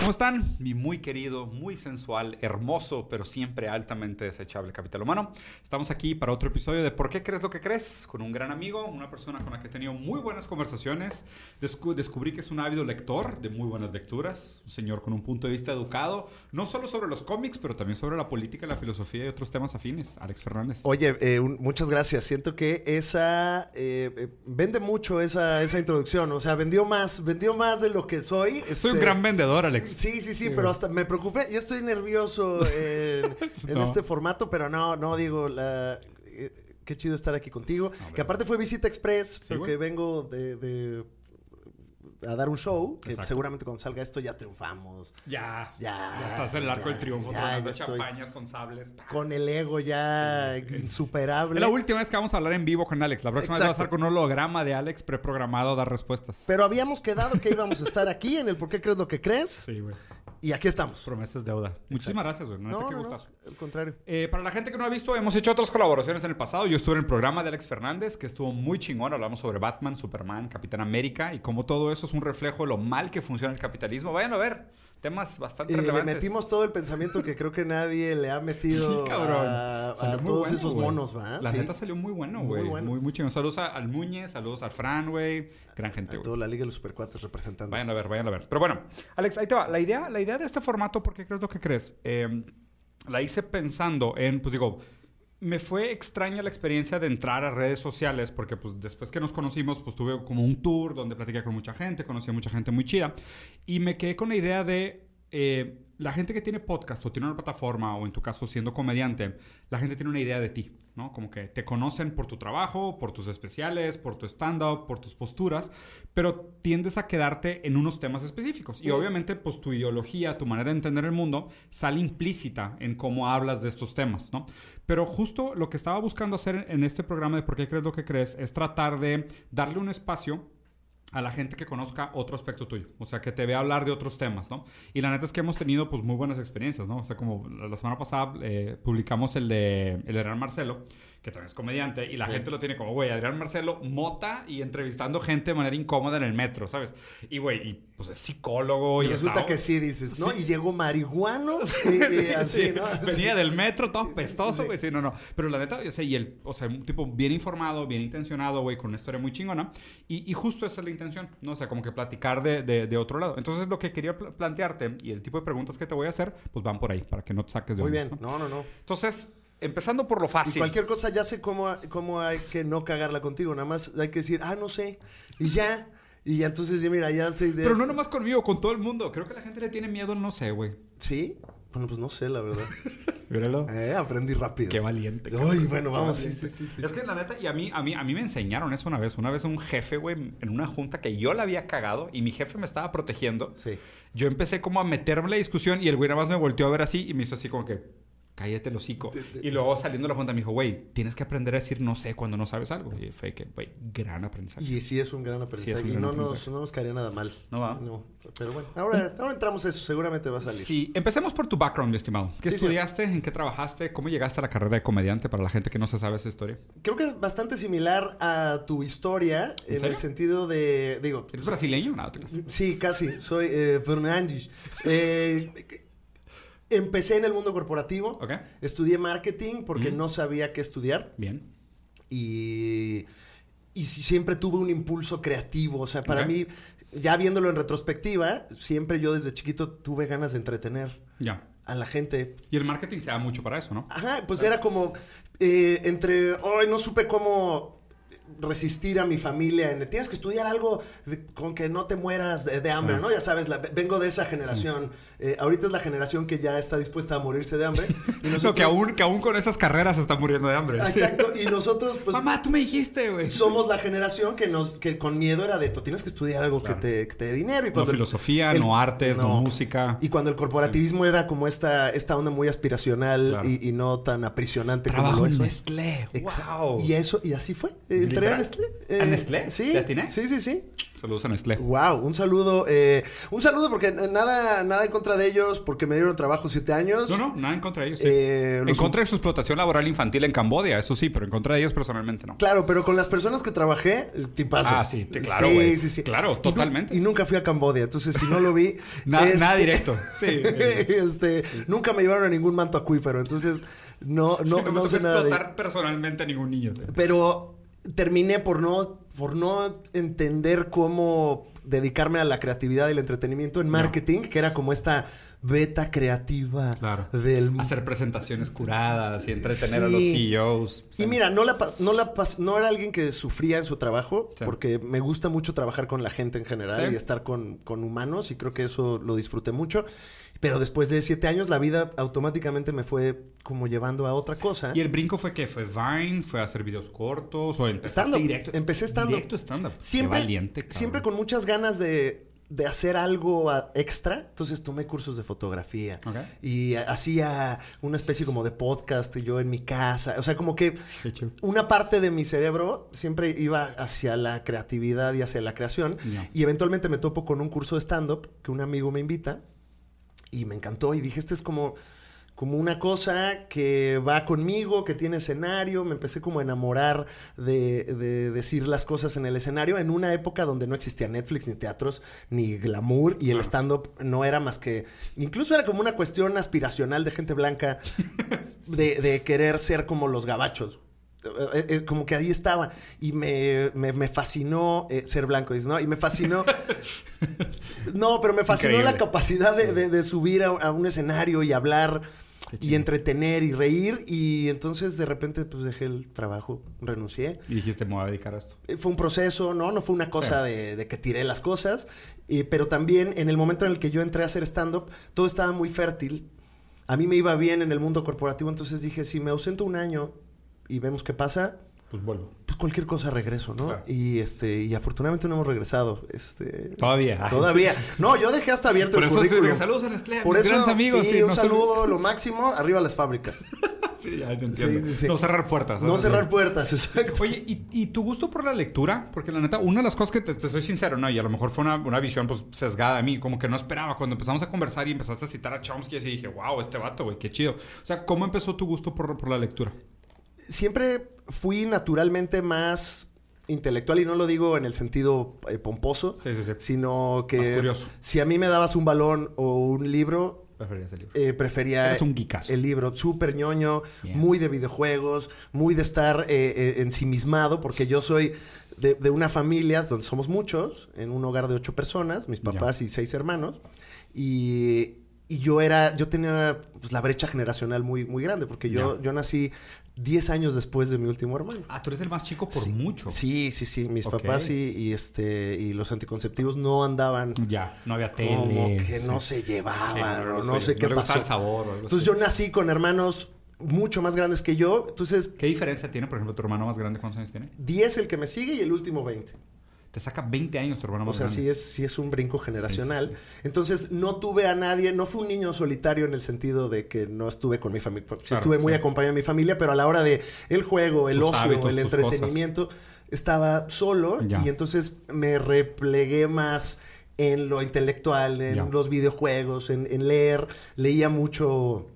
¿Cómo están? Mi muy querido, muy sensual, hermoso, pero siempre altamente desechable capital humano. Estamos aquí para otro episodio de ¿Por qué crees lo que crees? Con un gran amigo, una persona con la que he tenido muy buenas conversaciones. Descu- descubrí que es un ávido lector de muy buenas lecturas, un señor con un punto de vista educado, no solo sobre los cómics, pero también sobre la política, la filosofía y otros temas afines. Alex Fernández. Oye, eh, un- muchas gracias. Siento que esa eh, eh, vende mucho esa, esa introducción. O sea, vendió más, vendió más de lo que soy. Soy un Este, gran vendedor, Alex. Sí, sí, sí, pero hasta me preocupé. Yo estoy nervioso en, en No. este formato, pero no, no digo la. eh, qué chido estar aquí contigo. que aparte fue visita express, porque vengo de, de- a dar un show, que Exacto. seguramente cuando salga esto ya triunfamos. Ya, Ya, ya estás en el arco del triunfo, ya, ya estoy. champañas con sables. Con el ego ya insuperable. Es la última vez que vamos a hablar en vivo con Alex. La próxima vez va a estar con un holograma de Alex preprogramado a dar respuestas. Pero habíamos quedado que íbamos a estar aquí en el ¿Por qué crees lo que crees? Sí, güey. Y aquí estamos. Promesas deuda. Muchísimas gracias, güey. No, qué gustazo. al contrario. Eh, para la gente que no ha visto, hemos hecho otras colaboraciones en el pasado. Yo estuve en el programa de Alex Fernández, que estuvo muy chingón. Hablamos sobre Batman, Superman, Capitán América y cómo todo eso es un reflejo de lo mal que funciona el capitalismo. Vayan a ver. Temas bastante Y le relevantes. metimos todo el pensamiento que creo que nadie le ha metido Sí, cabrón. a, muy todos bueno, esos monos, ¿va? La Sí. neta salió muy bueno, Muy güey. Muy, bueno. muy, chingón. Saludos a- al Muñez, saludos al Fran, güey. Gran gente, A güey. toda la Liga de los Supercuates representando. Vayan a ver, vayan a ver. Pero bueno, Alex, ahí te va. La idea, la idea de este formato, ¿por qué crees lo que crees? Eh, la hice pensando en, pues digo, me fue extraña la experiencia de entrar a redes sociales porque pues después que nos conocimos pues tuve como un tour donde platiqué con mucha gente, conocí a mucha gente muy chida y me quedé con la idea de eh, la gente que tiene podcast o tiene una plataforma o en tu caso siendo comediante, la gente tiene una idea de ti, ¿no? Como que te conocen por tu trabajo, por tus especiales, por tu stand-up, por tus posturas, pero tiendes a quedarte en unos temas específicos. Y obviamente pues tu ideología, tu manera de entender el mundo sale implícita en cómo hablas de estos temas, ¿no? Pero justo lo que estaba buscando hacer en este programa de ¿Por qué crees lo que crees? es tratar de darle un espacio a la gente que conozca otro aspecto tuyo. O sea, que te vea hablar de otros temas, ¿no? Y la neta es que hemos tenido, pues, muy buenas experiencias, ¿no? O sea, como la semana pasada eh, publicamos el de, el de Adrián Marcelo, que también es comediante, y la gente lo tiene como, güey, Adrián Marcelo, mota y entrevistando gente de manera incómoda en el metro, ¿sabes? Y, güey, y pues es psicólogo y, Y resulta está- que sí, dices, ¿no? Sí. Y llegó marihuano y, y así, Sí, ¿no? Venía del metro todo pestoso, güey. Sí. no, no. Pero la neta, o sea, y el, o sea, un tipo bien informado, bien intencionado, güey, con una historia muy chingona. Y, y justo esa es la intención, ¿no? O sea, como que platicar de, de, de otro lado. Entonces, lo que quería pl- plantearte y el tipo de preguntas que te voy a hacer, pues van por ahí, para que no te saques de Muy onda, bien. ¿no? No, no, no. Entonces, empezando por lo fácil. Y cualquier cosa ya sé cómo, cómo hay que no cagarla contigo. Nada más hay que decir, ah, no sé. Y ya. Y ya entonces, ya mira, ya sé. de- Pero no nomás conmigo, con todo el mundo. Creo que la gente le tiene miedo al no sé, güey. ¿Sí? Bueno, pues no sé, la verdad. Míralo. Eh, aprendí rápido. Qué valiente. Uy, bueno, vamos. sí, sí, sí. Es que la neta, y a mí, a mí, a mí me enseñaron eso una vez. Una vez un jefe, güey, en una junta que yo la había cagado y mi jefe me estaba protegiendo. Sí. Yo empecé como a meterme en la discusión y el güey nada más me volteó a ver así y me hizo así como que, cállate el hocico. Y luego saliendo de la junta me dijo, güey, tienes que aprender a decir no sé cuando no sabes algo. Y fue que, güey, gran aprendizaje. Y sí es un gran aprendizaje. Sí, y no, nos, aprendizaje. no nos caería nada mal. No va. No. Pero bueno, ahora, ahora entramos a eso. Seguramente va a salir. Sí, empecemos por tu background, mi estimado. ¿Qué Sí, sí. estudiaste? ¿En qué trabajaste? ¿Cómo llegaste a la carrera de comediante para la gente que no se sabe esa historia? Creo que es bastante similar a tu historia. ¿En el sentido de. Digo. ¿Eres brasileño? No. Sí, casi. Soy eh, Fernández. Eh, empecé en el mundo corporativo. Ok. Estudié marketing porque Ujú. no sabía qué estudiar. Bien. Y, y siempre tuve un impulso creativo. O sea, para mí, ya viéndolo en retrospectiva, siempre yo desde chiquito tuve ganas de entretener Ya. a la gente. Y el marketing se da mucho para eso, ¿no? Ajá, pues era como eh, entre, ay, no supe cómo resistir a mi familia en tienes que estudiar algo de- con que no te mueras de, de hambre, Sí. ¿no? Ya sabes, la- vengo de esa generación. Eh, ahorita es la generación que ya está dispuesta a morirse de hambre. Y No, que aún, que aún con esas carreras se está muriendo de hambre. Exacto, y nosotros, pues, Mamá, tú me dijiste, güey. somos la generación que nos que con miedo era de, tú tienes que estudiar algo Claro. que, te, que te dé dinero. Y No cuando el- filosofía, el- no artes, no, no. música. Y cuando el corporativismo era como esta, esta onda muy aspiracional Claro. y, y no tan aprisionante Trabajo como lo es. Nestlé. Wow. Y eso, y así fue. Entré a. Nestlé. ¿A Nestlé? Sí. Sí, sí, sí. Saludos a Nestlé. Wow, un saludo. eh, un saludo porque nada, nada en contra de ellos, porque me dieron trabajo siete años. No, no, nada en contra de ellos. sí. Eh, en los- contra de su explotación laboral infantil en Cambodia, eso sí, pero en contra de ellos personalmente no. Claro, pero con las personas que trabajé, tipazos. Ah, sí, te- claro, Sí, güey. sí, sí. Claro, totalmente. Y, nunca fui a Cambodia, entonces si no lo vi. Na- este- Nada directo. Sí. este, nunca me llevaron a ningún manto acuífero, entonces no, no, Sí, no te sé nada de explotar personalmente a ningún niño. sí. Pero terminé por no, por no entender cómo dedicarme a la creatividad y el entretenimiento en marketing, que era como esta beta creativa Claro. del Hacer presentaciones curadas y entretener a los. CEOs. Y mira, no la, no la no era alguien que sufría en su trabajo, Sí. porque me gusta mucho trabajar con la gente en general y estar con, con humanos, y creo que eso lo disfruté mucho. Pero después de siete años, la vida automáticamente me fue como llevando a otra cosa. ¿Y el brinco fue qué? ¿Fue Vine? ¿Fue a hacer videos cortos? ¿O empezaste directo? Empecé stand-up. Directo stand-up. Siempre, Qué valiente, cabrón. siempre con muchas ganas de, de hacer algo a- extra. Entonces tomé cursos de fotografía. Y ha- hacía una especie como de podcast yo en mi casa. O sea, como que una parte de mi cerebro siempre iba hacia la creatividad y hacia la creación. Y eventualmente me topo con un curso de stand-up que un amigo me invita. Y me encantó. Y dije, este es como, como una cosa que va conmigo, que tiene escenario. Me empecé como a enamorar de, de decir las cosas en el escenario en una época donde no existía Netflix, ni teatros, ni glamour. Y el stand-up no era más que... Incluso era como una cuestión aspiracional de gente blanca de, de querer ser como los gabachos. Eh, eh, como que ahí estaba. Y me, me- me fascinó eh, ser blanco. ¿no? Y me fascinó. no, pero me fascinó Increíble. la capacidad de, de- de subir a, a un escenario y hablar y entretener y reír. Y entonces de repente pues dejé el trabajo, renuncié. Y dijiste, me voy a dedicar a esto. Eh, Fue un proceso, ¿no? No fue una cosa de, de que tiré las cosas. eh, pero también en el momento en el que yo entré a hacer stand-up, todo estaba muy fértil. A mí me iba bien en el mundo corporativo, entonces dije, si me ausento un año y vemos qué pasa, Pues vuelvo. Cualquier cosa regreso, ¿no? Claro. Y este, y afortunadamente no hemos regresado. Este. Todavía. Todavía. No, yo dejé hasta abierto Por el eso sí, currículum. digo, saludos a Nestlé, Por eso, grandes amigos. sí, sí, un saludo, lo máximo, arriba las fábricas. Sí, ya te entiendo. Sí, sí, sí. No cerrar puertas. No cerrar sí. puertas, exacto. Oye, ¿y, y tu gusto por la lectura? Porque la neta, una de las cosas que te, te soy sincero, ¿no? Y a lo mejor fue una, una visión pues sesgada de mí, como que no esperaba. Cuando empezamos a conversar y empezaste a citar a Chomsky, así dije, wow, este vato, güey, qué chido. O sea, ¿cómo empezó tu gusto por, por la lectura? Siempre fui naturalmente más intelectual y no lo digo en el sentido eh, pomposo, Sí, sí, sí. sino que Más curioso. si a mí me dabas un balón o un libro, Prefería ese libro. eh, prefería Eres un geekazo. el libro. Súper ñoño, Bien. muy de videojuegos, muy de estar eh, eh, ensimismado, porque yo soy de, de una familia donde somos muchos, en un hogar de ocho personas, mis Ya. papás y seis hermanos, y, y yo era, yo tenía pues, la brecha generacional muy, muy grande, porque yo, Ya. yo nací 10 años después de mi último hermano. Ah, tú eres el más chico por mucho. Sí, sí, sí. Mis papás y, y, este y los anticonceptivos no andaban Ya, no había tele. como que no se llevaban Sí, o no, no, no sé qué no pasó. el sabor o algo Entonces así. yo nací con hermanos mucho más grandes que yo. Entonces, ¿Qué diferencia tiene, por ejemplo, tu hermano más grande? ¿Cuántos años tiene? 10 el que me sigue y el último 20. Te saca 20 años tu hermano O más sea, grande. sí es, sí es un brinco generacional. sí. Entonces, no tuve a nadie, no fui un niño solitario en el sentido de que no estuve con mi familia. Sí Claro, estuve muy acompañado de mi familia, pero a la hora de el juego, el Tus ocio, hábitos, el entretenimiento, estaba solo Ya. y entonces me replegué más en lo intelectual, en Ya. los videojuegos, en, en leer. Leía mucho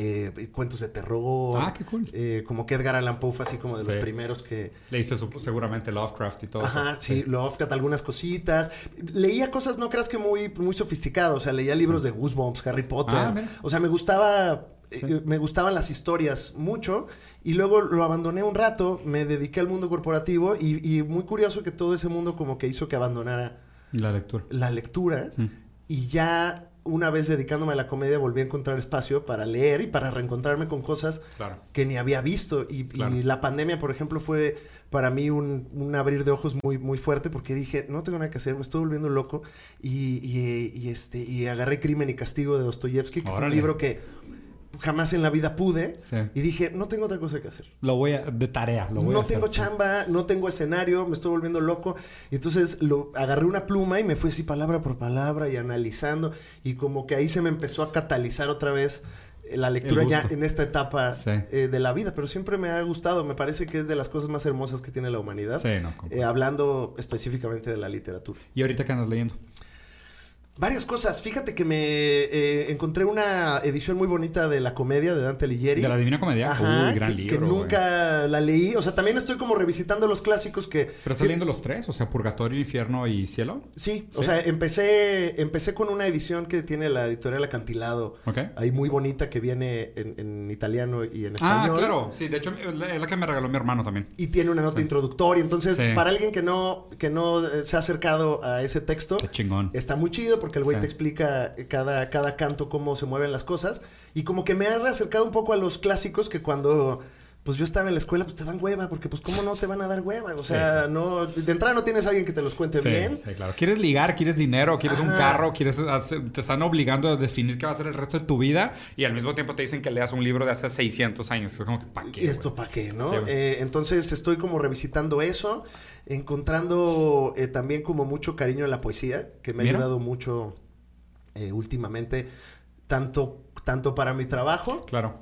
eh, cuentos de terror. Ah, qué cool. Eh, como que Edgar Allan Poe fue así como de los primeros que... Leíste su- seguramente Lovecraft y todo Ajá, eso. sí, Lovecraft, algunas cositas. Leía cosas, no creas que muy, muy sofisticadas. O sea, leía libros de Goosebumps, Harry Potter. Ah, mira. o sea, me gustaba. Sí. eh, me gustaban las historias mucho y luego lo abandoné un rato, me dediqué al mundo corporativo y, y muy curioso que todo ese mundo como que hizo que abandonara La lectura. la lectura Mm. y ya una vez dedicándome a la comedia volví a encontrar espacio para leer y para reencontrarme con cosas Claro. que ni había visto. Y, la pandemia, por ejemplo, fue para mí un, un abrir de ojos muy, muy fuerte porque dije, no tengo nada que hacer, me estoy volviendo loco. Y, y- y, este, y agarré Crimen y Castigo de Dostoyevsky, que fue Órale. un libro que jamás en la vida pude. Sí. Y dije, no tengo otra cosa que hacer. Lo voy a... De tarea, lo voy a No hacer, tengo sí. chamba, no tengo escenario, me estoy volviendo loco. Y entonces lo agarré una pluma y me fui así palabra por palabra y analizando. Y como que ahí se me empezó a catalizar otra vez la lectura ya en esta etapa Sí. eh, de la vida, pero siempre me ha gustado, me parece que es de las cosas más hermosas que tiene la humanidad, Sí, no. eh, hablando específicamente de la literatura. ¿Y ahorita qué andas leyendo? Varias cosas. Fíjate que me eh, encontré una edición muy bonita de la comedia de Dante Alighieri. ¿De la Divina Comedia? Ajá, Uy, gran que, libro. que nunca la leí. O sea, también estoy como revisitando los clásicos que... ¿Pero estás leyendo los tres? O sea, Purgatorio, Infierno y Cielo. Sí, o Sí. sea, empecé, empecé con una edición que tiene la editorial Acantilado. Ok. Ahí muy bonita que viene en, en italiano y en Ah, español. claro. Sí, de hecho es la que me regaló mi hermano también. Y tiene una nota Sí. introductoria. Entonces, Sí. para alguien que no, que no se ha acercado a ese texto, Qué chingón. está muy chido porque el güey Sí. te explica cada, cada canto cómo se mueven las cosas. Y como que me ha acercado un poco a los clásicos que cuando pues yo estaba en la escuela, pues te dan hueva, porque pues cómo no te van a dar hueva. O sea, no, de entrada no tienes a alguien que te los cuente Sí, bien. sí, claro. ¿Quieres ligar? ¿Quieres dinero? ¿Quieres un carro? ¿Quieres hacer- te están obligando a definir qué va a ser el resto de tu vida y al mismo tiempo te dicen que leas un libro de hace 600 años. Es como que, ¿para qué? ¿Y esto para qué, no? Eh, entonces estoy como revisitando eso, encontrando eh, también como mucho cariño en la poesía, que me ha Mira. ayudado mucho eh, últimamente, tanto, tanto para mi trabajo, Claro.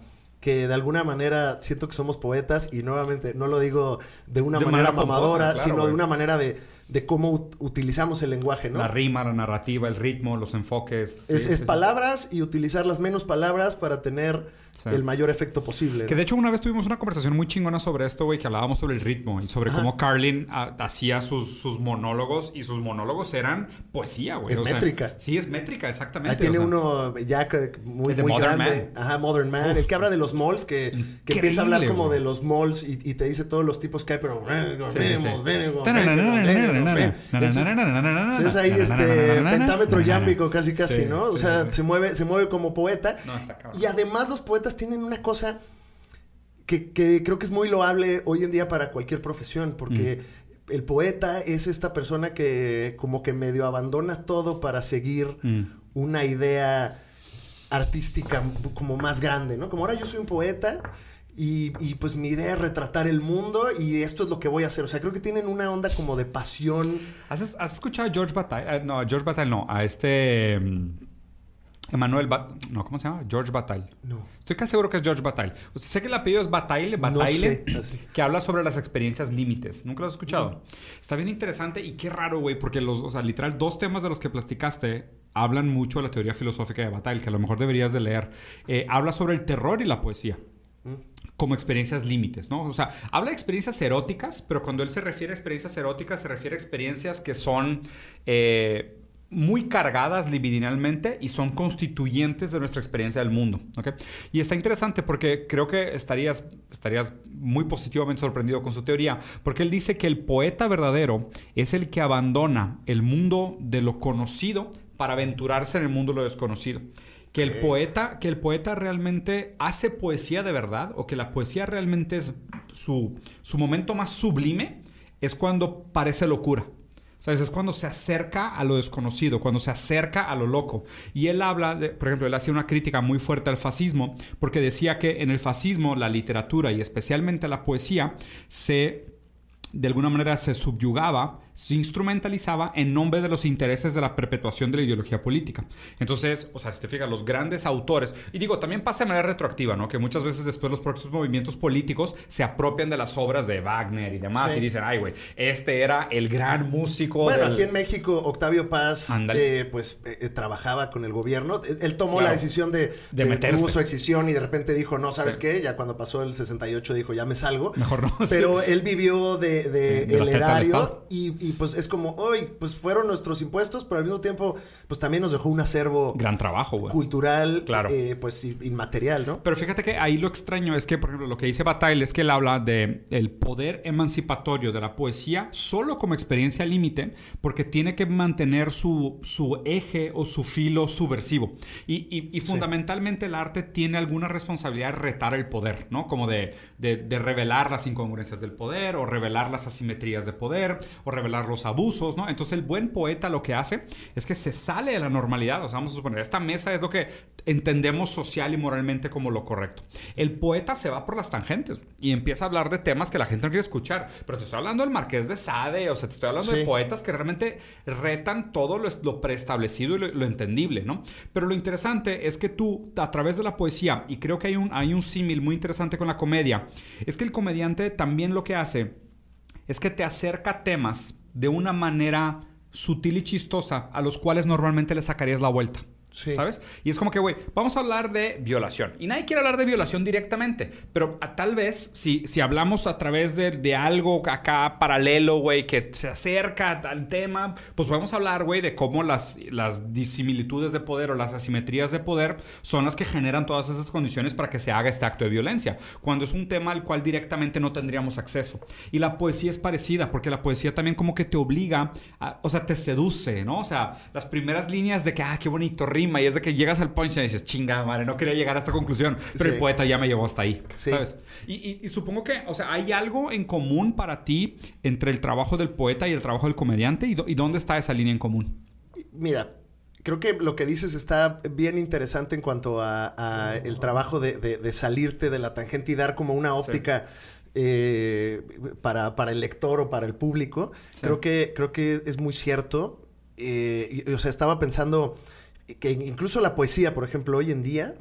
Que de alguna manera siento que somos poetas y nuevamente no lo digo de una De manera, manera pomposa, mamadora, claro, sino de una manera de, de cómo ut- utilizamos el lenguaje, ¿no? La rima, la narrativa, el ritmo, los enfoques. es sí, palabras y utilizar las menos palabras para tener Sí. el mayor efecto posible. Que de hecho una vez tuvimos una conversación muy chingona sobre esto, güey, que hablábamos sobre el ritmo y sobre Ajá. cómo Carlin hacía sus, sus monólogos y sus monólogos eran poesía, güey. Es O sea, métrica. sí, es métrica, exactamente. Ahí tiene o sea. uno ya muy, El de muy Modern grande. Man. Ajá, Modern Man. Uf. El que habla de los malls, que, que empieza a hablar como güey. de los malls y, y te dice todos los tipos que hay, pero... Es, ahí este pentámetro yámbico casi casi, ¿no? O sea, se mueve, se mueve como poeta. No, está cabrón. Y además los poetas tienen una cosa que, que creo que es muy loable hoy en día para cualquier profesión, porque Mm. el poeta es esta persona que como que medio abandona todo para seguir Mm. una idea artística como más grande, ¿no? Como ahora yo soy un poeta y, y, pues mi idea es retratar el mundo y esto es lo que voy a hacer. O sea, creo que tienen una onda como de pasión. ¿Has, has escuchado a George Bataille? Eh, no, a George Bataille no. A este... mm, Emanuel Ba- No, ¿cómo se llama? George Bataille. No. Estoy casi seguro que es George Bataille. O sea, sé que el apellido es Bataille, Bataille, sé, así. que habla sobre las experiencias límites. ¿Nunca lo has escuchado? Está bien interesante y qué raro, güey, porque los, o sea, literal, dos temas de los que platicaste hablan mucho de la teoría filosófica de Bataille, que a lo mejor deberías de leer. Eh, habla sobre el terror y la poesía como experiencias límites, ¿no? O sea, habla de experiencias eróticas, pero cuando él se refiere a experiencias eróticas, se refiere a experiencias que son eh, muy cargadas libidinalmente y son constituyentes de nuestra experiencia del mundo, ¿ok? Y está interesante porque creo que estarías, estarías muy positivamente sorprendido con su teoría, porque él dice que el poeta verdadero es el que abandona el mundo de lo conocido para aventurarse en el mundo de lo desconocido. Que el poeta que el poeta realmente hace poesía de verdad o que la poesía realmente es su, su momento más sublime es cuando parece locura Es cuando se acerca a lo desconocido, cuando se acerca a lo loco. Y él habla, por ejemplo, él hacía una crítica muy fuerte al fascismo, porque decía que en el fascismo la literatura y especialmente la poesía se, de alguna manera, se subyugaba, se instrumentalizaba en nombre de los intereses de la perpetuación de la ideología política. Entonces, o sea, si te fijas, los grandes autores, y digo, también pasa de manera retroactiva, ¿no? Que muchas veces después los propios movimientos políticos se apropian de las obras de Wagner y demás Sí. y dicen, ay, güey, este era el gran músico Bueno, del- aquí en México, Octavio Paz, eh, pues, eh, eh, trabajaba con el gobierno. Él, tomó Claro. la decisión de, De de meterse. tuvo su excisión y de repente dijo, no, ¿sabes Sí. qué? Ya cuando pasó el 68 dijo, ya me salgo. Mejor no. Pero él vivió de, el erario y, y, pues es como, hoy, pues fueron nuestros impuestos, pero al mismo tiempo, pues también nos dejó un acervo Gran trabajo, güey. cultural, Claro. eh, pues inmaterial, ¿no? Pero fíjate que ahí lo extraño es que, por ejemplo, lo que dice Bataille es que él habla de el poder emancipatorio de la poesía solo como experiencia límite, porque tiene que mantener su, su eje o su filo subversivo. Y, y- y fundamentalmente el arte tiene alguna responsabilidad de retar el poder, ¿no? Como de, de, de revelar las incongruencias del poder, o revelar las asimetrías de poder, o revelar los abusos, ¿no? Entonces el buen poeta lo que hace es que se sale de la normalidad, o sea, vamos a suponer, esta mesa es lo que entendemos social y moralmente como lo correcto. El poeta se va por las tangentes y empieza a hablar de temas que la gente no quiere escuchar, pero te estoy hablando del Marqués de Sade, o sea, te estoy hablando de poetas que realmente retan todo lo, preestablecido y lo, entendible, ¿no? Pero lo interesante es que tú, a través de la poesía, y creo que hay un, hay un símil muy interesante con la comedia, es que el comediante también lo que hace es que te acerca temas de una manera sutil y chistosa a los cuales normalmente le sacarías la vuelta. ¿Sabes? Y es como que, güey, vamos a hablar de violación. Y nadie quiere hablar de violación directamente. Pero tal vez, si, si hablamos a través de, algo acá paralelo, güey, que se acerca al tema, pues vamos a hablar, güey, de cómo las, las disimilitudes de poder o las asimetrías de poder son las que generan todas esas condiciones para que se haga este acto de violencia. Cuando es un tema al cual directamente no tendríamos acceso. Y la poesía es parecida, porque la poesía también como que te obliga, o sea, te seduce, ¿no? O sea, las primeras líneas de que, ah, qué bonito, y es de que llegas al punch y dices, chinga, madre, no quería llegar a esta conclusión, pero el poeta ya me llevó hasta ahí, ¿sabes? Y, supongo que, o sea, ¿hay algo en común para ti entre el trabajo del poeta y el trabajo del comediante? ¿Y, dónde está esa línea en común? Mira, creo que lo que dices está bien interesante en cuanto a, el trabajo de, salirte de la tangente y dar como una óptica eh, para, el lector o para el público. Creo, que, creo que es muy cierto. Eh, o sea, estaba pensando que incluso la poesía, por ejemplo, hoy en día,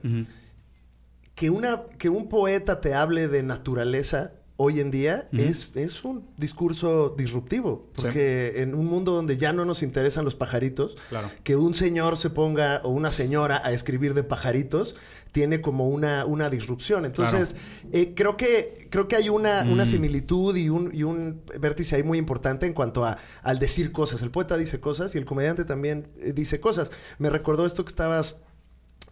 que, una, que un poeta te hable de naturaleza hoy en día es, es un discurso disruptivo. Porque en un mundo donde ya no nos interesan los pajaritos, que un señor se ponga o una señora a escribir de pajaritos tiene como una, una disrupción. Entonces, eh, creo, que, creo que hay una, una mm. similitud y un, y un vértice ahí muy importante en cuanto a, al decir cosas. El poeta dice cosas y el comediante también eh, dice cosas. Me recordó esto que estabas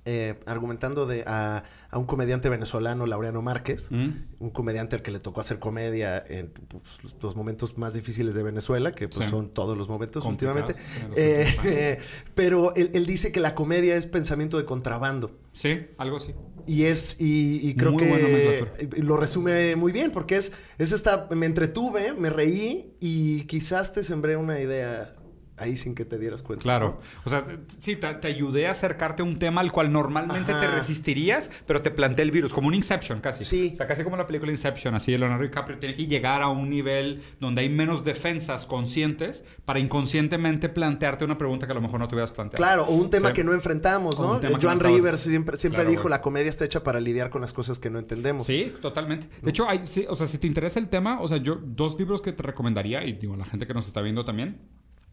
eh, argumentando de a, un comediante venezolano, Laureano Márquez, mm. un comediante al que le tocó hacer comedia en pues, los momentos más difíciles de Venezuela, que pues, son todos los momentos últimamente. Eh, pero él, dice que la comedia es pensamiento de contrabando. Sí, algo así. Y es, y, creo que lo resume muy bien, porque es, es esta, me entretuve, me reí y quizás te sembré una idea ahí sin que te dieras cuenta. Claro. O sea, sí, te, ayudé a acercarte a un tema al cual normalmente te resistirías, pero te planteé el virus, como un Inception casi. Sí. O sea, casi como la película Inception, así Leonardo DiCaprio tiene que llegar a un nivel donde hay menos defensas conscientes para inconscientemente plantearte una pregunta que a lo mejor no te hubieras planteado. Claro, o un tema que no enfrentamos, ¿no? Joan Rivers siempre, siempre dijo, la comedia está hecha para lidiar con las cosas que no entendemos. Sí, totalmente. De hecho, hay, o sea, si te interesa el tema, o sea, yo dos libros que te recomendaría, y digo, la gente que nos está viendo también,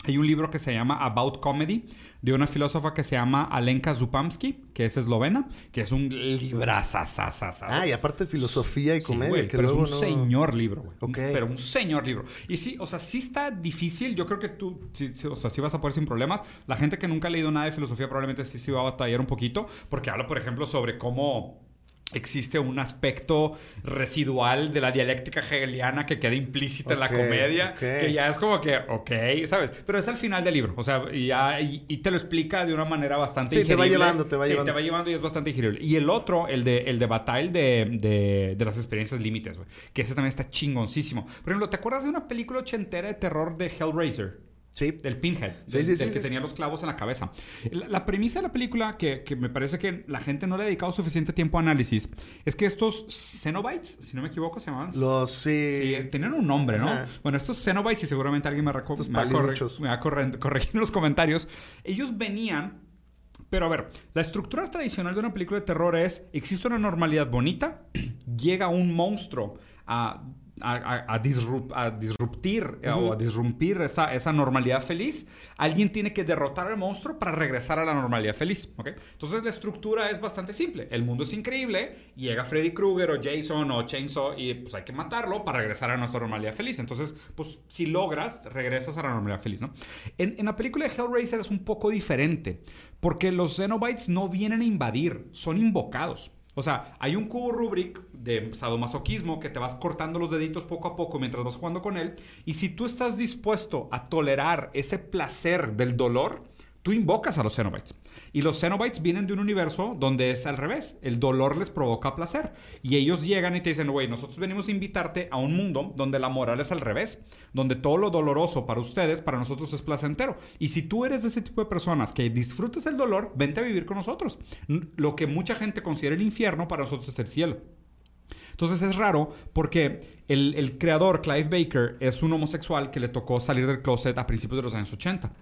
hay un libro que se llama About Comedy de una filósofa que se llama Alenka Zupamski, que es eslovena, que es un librazo. Ah, y aparte filosofía y comedia. pero es un señor libro, güey. Pero un señor libro. Y sí, o sea, sí está difícil. Yo creo que tú, o sea, sí vas a poder sin problemas. La gente que nunca ha leído nada de filosofía probablemente sí, sí va a batallar un poquito, porque habla, por ejemplo, sobre cómo existe un aspecto residual de la dialéctica hegeliana que queda implícita en la comedia, que ya es como que, ok, ¿sabes? Pero es al final del libro, o sea, y, ya, y, te lo explica de una manera bastante sí, te va llevando, te va sí, llevando. te va llevando y es bastante digerible. Y el otro, el de, el de Bataille de, de, las experiencias límites, güey, que ese también está chingoncísimo. Por ejemplo, ¿te acuerdas de una película ochentera de terror de Hellraiser? Sí. Del Pinhead. del, que tenía los clavos en la cabeza. La, premisa de la película, que, me parece que la gente no le ha dedicado suficiente tiempo a análisis, es que estos Cenobites, si no me equivoco, se llamaban. Los, sí. tenían un nombre, ¿no? Bueno, estos Cenobites, y seguramente alguien me, me, va a corregir en los comentarios, ellos venían pero a ver, la estructura tradicional de una película de terror es, existe una normalidad bonita, llega un monstruo a a, disruptir eh, o a disrumpir esa, esa, normalidad feliz, alguien tiene que derrotar al monstruo para regresar a la normalidad feliz. ¿okay? Entonces la estructura es bastante simple. El mundo es increíble, llega Freddy Krueger o Jason o Chainsaw y pues hay que matarlo para regresar a nuestra normalidad feliz. Entonces, pues si logras, regresas a la normalidad feliz. ¿no? En, en la película de Hellraiser es un poco diferente, porque los Xenobites no vienen a invadir, son invocados. O sea, hay un cubo Rubrik de sadomasoquismo que te vas cortando los deditos poco a poco mientras vas jugando con él. Y si tú estás dispuesto a tolerar ese placer del dolor, tú invocas a los Cenobites. Y los Cenobites vienen de un universo donde es al revés. El dolor les provoca placer. Y ellos llegan y te dicen, güey, nosotros venimos a invitarte a un mundo donde la moral es al revés. Donde todo lo doloroso para ustedes, para nosotros es placentero. Y si tú eres de ese tipo de personas que disfrutas el dolor, vente a vivir con nosotros. Lo que mucha gente considera el infierno, para nosotros es el cielo. Entonces es raro porque el, creador, Clive Baker, es un homosexual que le tocó salir del closet a principios de los años 80.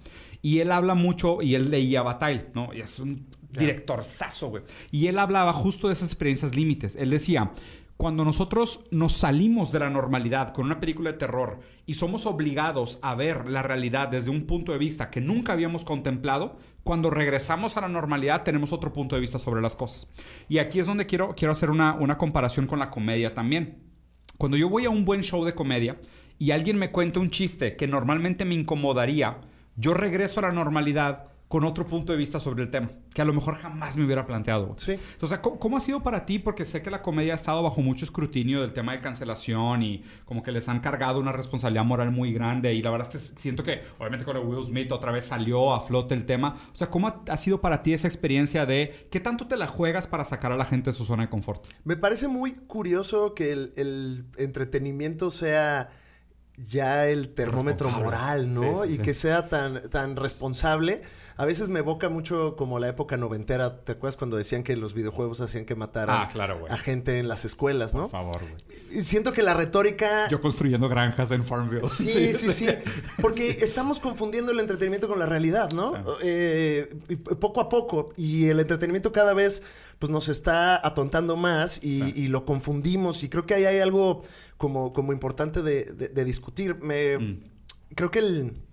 Y él habla mucho, y él leía Bataille, ¿no? Y es un director saso, güey. Y él hablaba justo de esas experiencias límites. Él decía, cuando nosotros nos salimos de la normalidad con una película de terror y somos obligados a ver la realidad desde un punto de vista que nunca habíamos contemplado, cuando regresamos a la normalidad tenemos otro punto de vista sobre las cosas. Y aquí es donde quiero, quiero hacer una, una comparación con la comedia también. Cuando yo voy a un buen show de comedia y alguien me cuenta un chiste que normalmente me incomodaría, yo regreso a la normalidad con otro punto de vista sobre el tema, que a lo mejor jamás me hubiera planteado. Sí. Entonces, ¿cómo, ha sido para ti? Porque sé que la comedia ha estado bajo mucho escrutinio del tema de cancelación y como que les han cargado una responsabilidad moral muy grande y la verdad es que siento que obviamente con el Will Smith otra vez salió a flote el tema. O sea, ¿cómo ha, sido para ti esa experiencia de qué tanto te la juegas para sacar a la gente de su zona de confort? Me parece muy curioso que el entretenimiento sea ya el termómetro moral, ¿no? y que sea tan, tan responsable. A veces me evoca mucho como la época noventera. ¿Te acuerdas cuando decían que los videojuegos hacían que mataran ah, a gente en las escuelas, no? Por favor, güey. Y siento que la retórica... Yo construyendo granjas en Farmville. Sí, sí, sí. Porque estamos confundiendo el entretenimiento con la realidad, ¿no? Eh, poco a poco. Y el entretenimiento cada vez pues nos está atontando más y, lo confundimos. Y creo que ahí hay algo como, como importante de, discutir. Me, mm. Creo que el,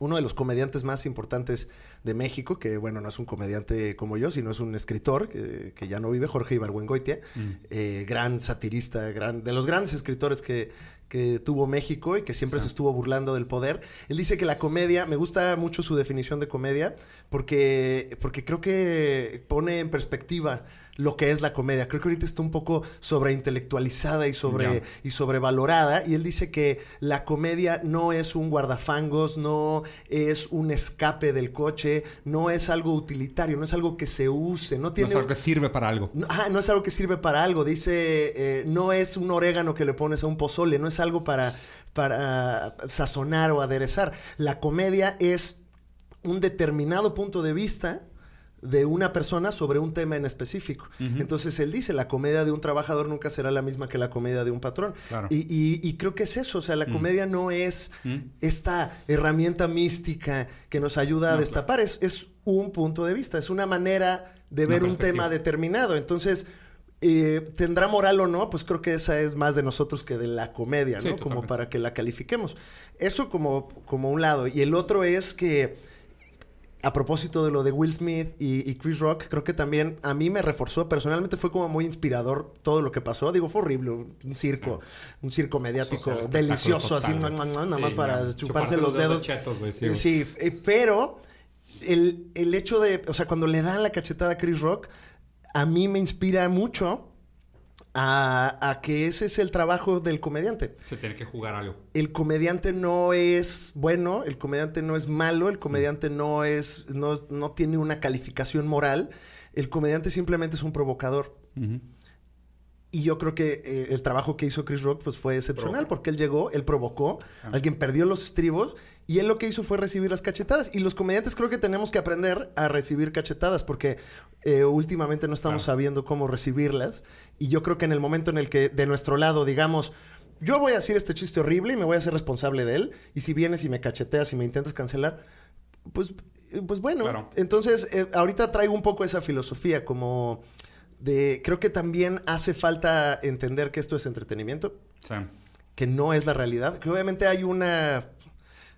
uno de los comediantes más importantes de México, que bueno, no es un comediante como yo, sino es un escritor que, ya no vive, Jorge Ibargüengoitia, mm. eh, gran satirista, gran, de los grandes escritores que, que tuvo México y que siempre se estuvo burlando del poder. Él dice que la comedia, me gusta mucho su definición de comedia, porque, porque creo que pone en perspectiva lo que es la comedia. Creo que ahorita está un poco sobreintelectualizada y, sobre, y sobrevalorada. Y él dice que la comedia no es un guardafangos, no es un escape del coche, no es algo utilitario, no es algo que se use. No, tiene, no es algo que sirve para algo. No, no es algo que sirve para algo. Dice, eh, no es un orégano que le pones a un pozole, no es algo para, para sazonar o aderezar. La comedia es un determinado punto de vista de una persona sobre un tema en específico. Entonces él dice, la comedia de un trabajador nunca será la misma que la comedia de un patrón. Y, creo que es eso, o sea, la mm. comedia no es mm. esta herramienta mística que nos ayuda a destapar, es, es, un punto de vista, es una manera de ver un tema determinado. Entonces, eh, ¿tendrá moral o no? Pues creo que esa es más de nosotros que de la comedia, ¿no? como para que la califiquemos. Eso como, como un lado. Y el otro es que a propósito de lo de Will Smith y, Chris Rock, creo que también a mí me reforzó. Personalmente fue como muy inspirador todo lo que pasó. Digo, fue horrible. Un circo, un circo mediático delicioso, así, nada más para chuparse, los, dedos. sí, eh, pero el, el hecho de, o sea, cuando le dan la cachetada a Chris Rock, a mí me inspira mucho a, que ese es el trabajo del comediante. Se tiene que jugar algo. El comediante no es bueno, el comediante no es malo, el comediante no es, no, no tiene una calificación moral. El comediante simplemente es un provocador. Y yo creo que eh, el trabajo que hizo Chris Rock pues, fue excepcional porque él llegó, él provocó, ah. alguien perdió los estribos y él lo que hizo fue recibir las cachetadas. Y los comediantes creo que tenemos que aprender a recibir cachetadas porque eh, últimamente no estamos sabiendo cómo recibirlas. Y yo creo que en el momento en el que de nuestro lado digamos, yo voy a decir este chiste horrible y me voy a hacer responsable de él, y si vienes y me cacheteas y me intentas cancelar, pues, eh, pues bueno. Entonces, ahorita traigo un poco esa filosofía como de creo que también hace falta entender que esto es entretenimiento. Sí. Que no es la realidad. Que obviamente hay una...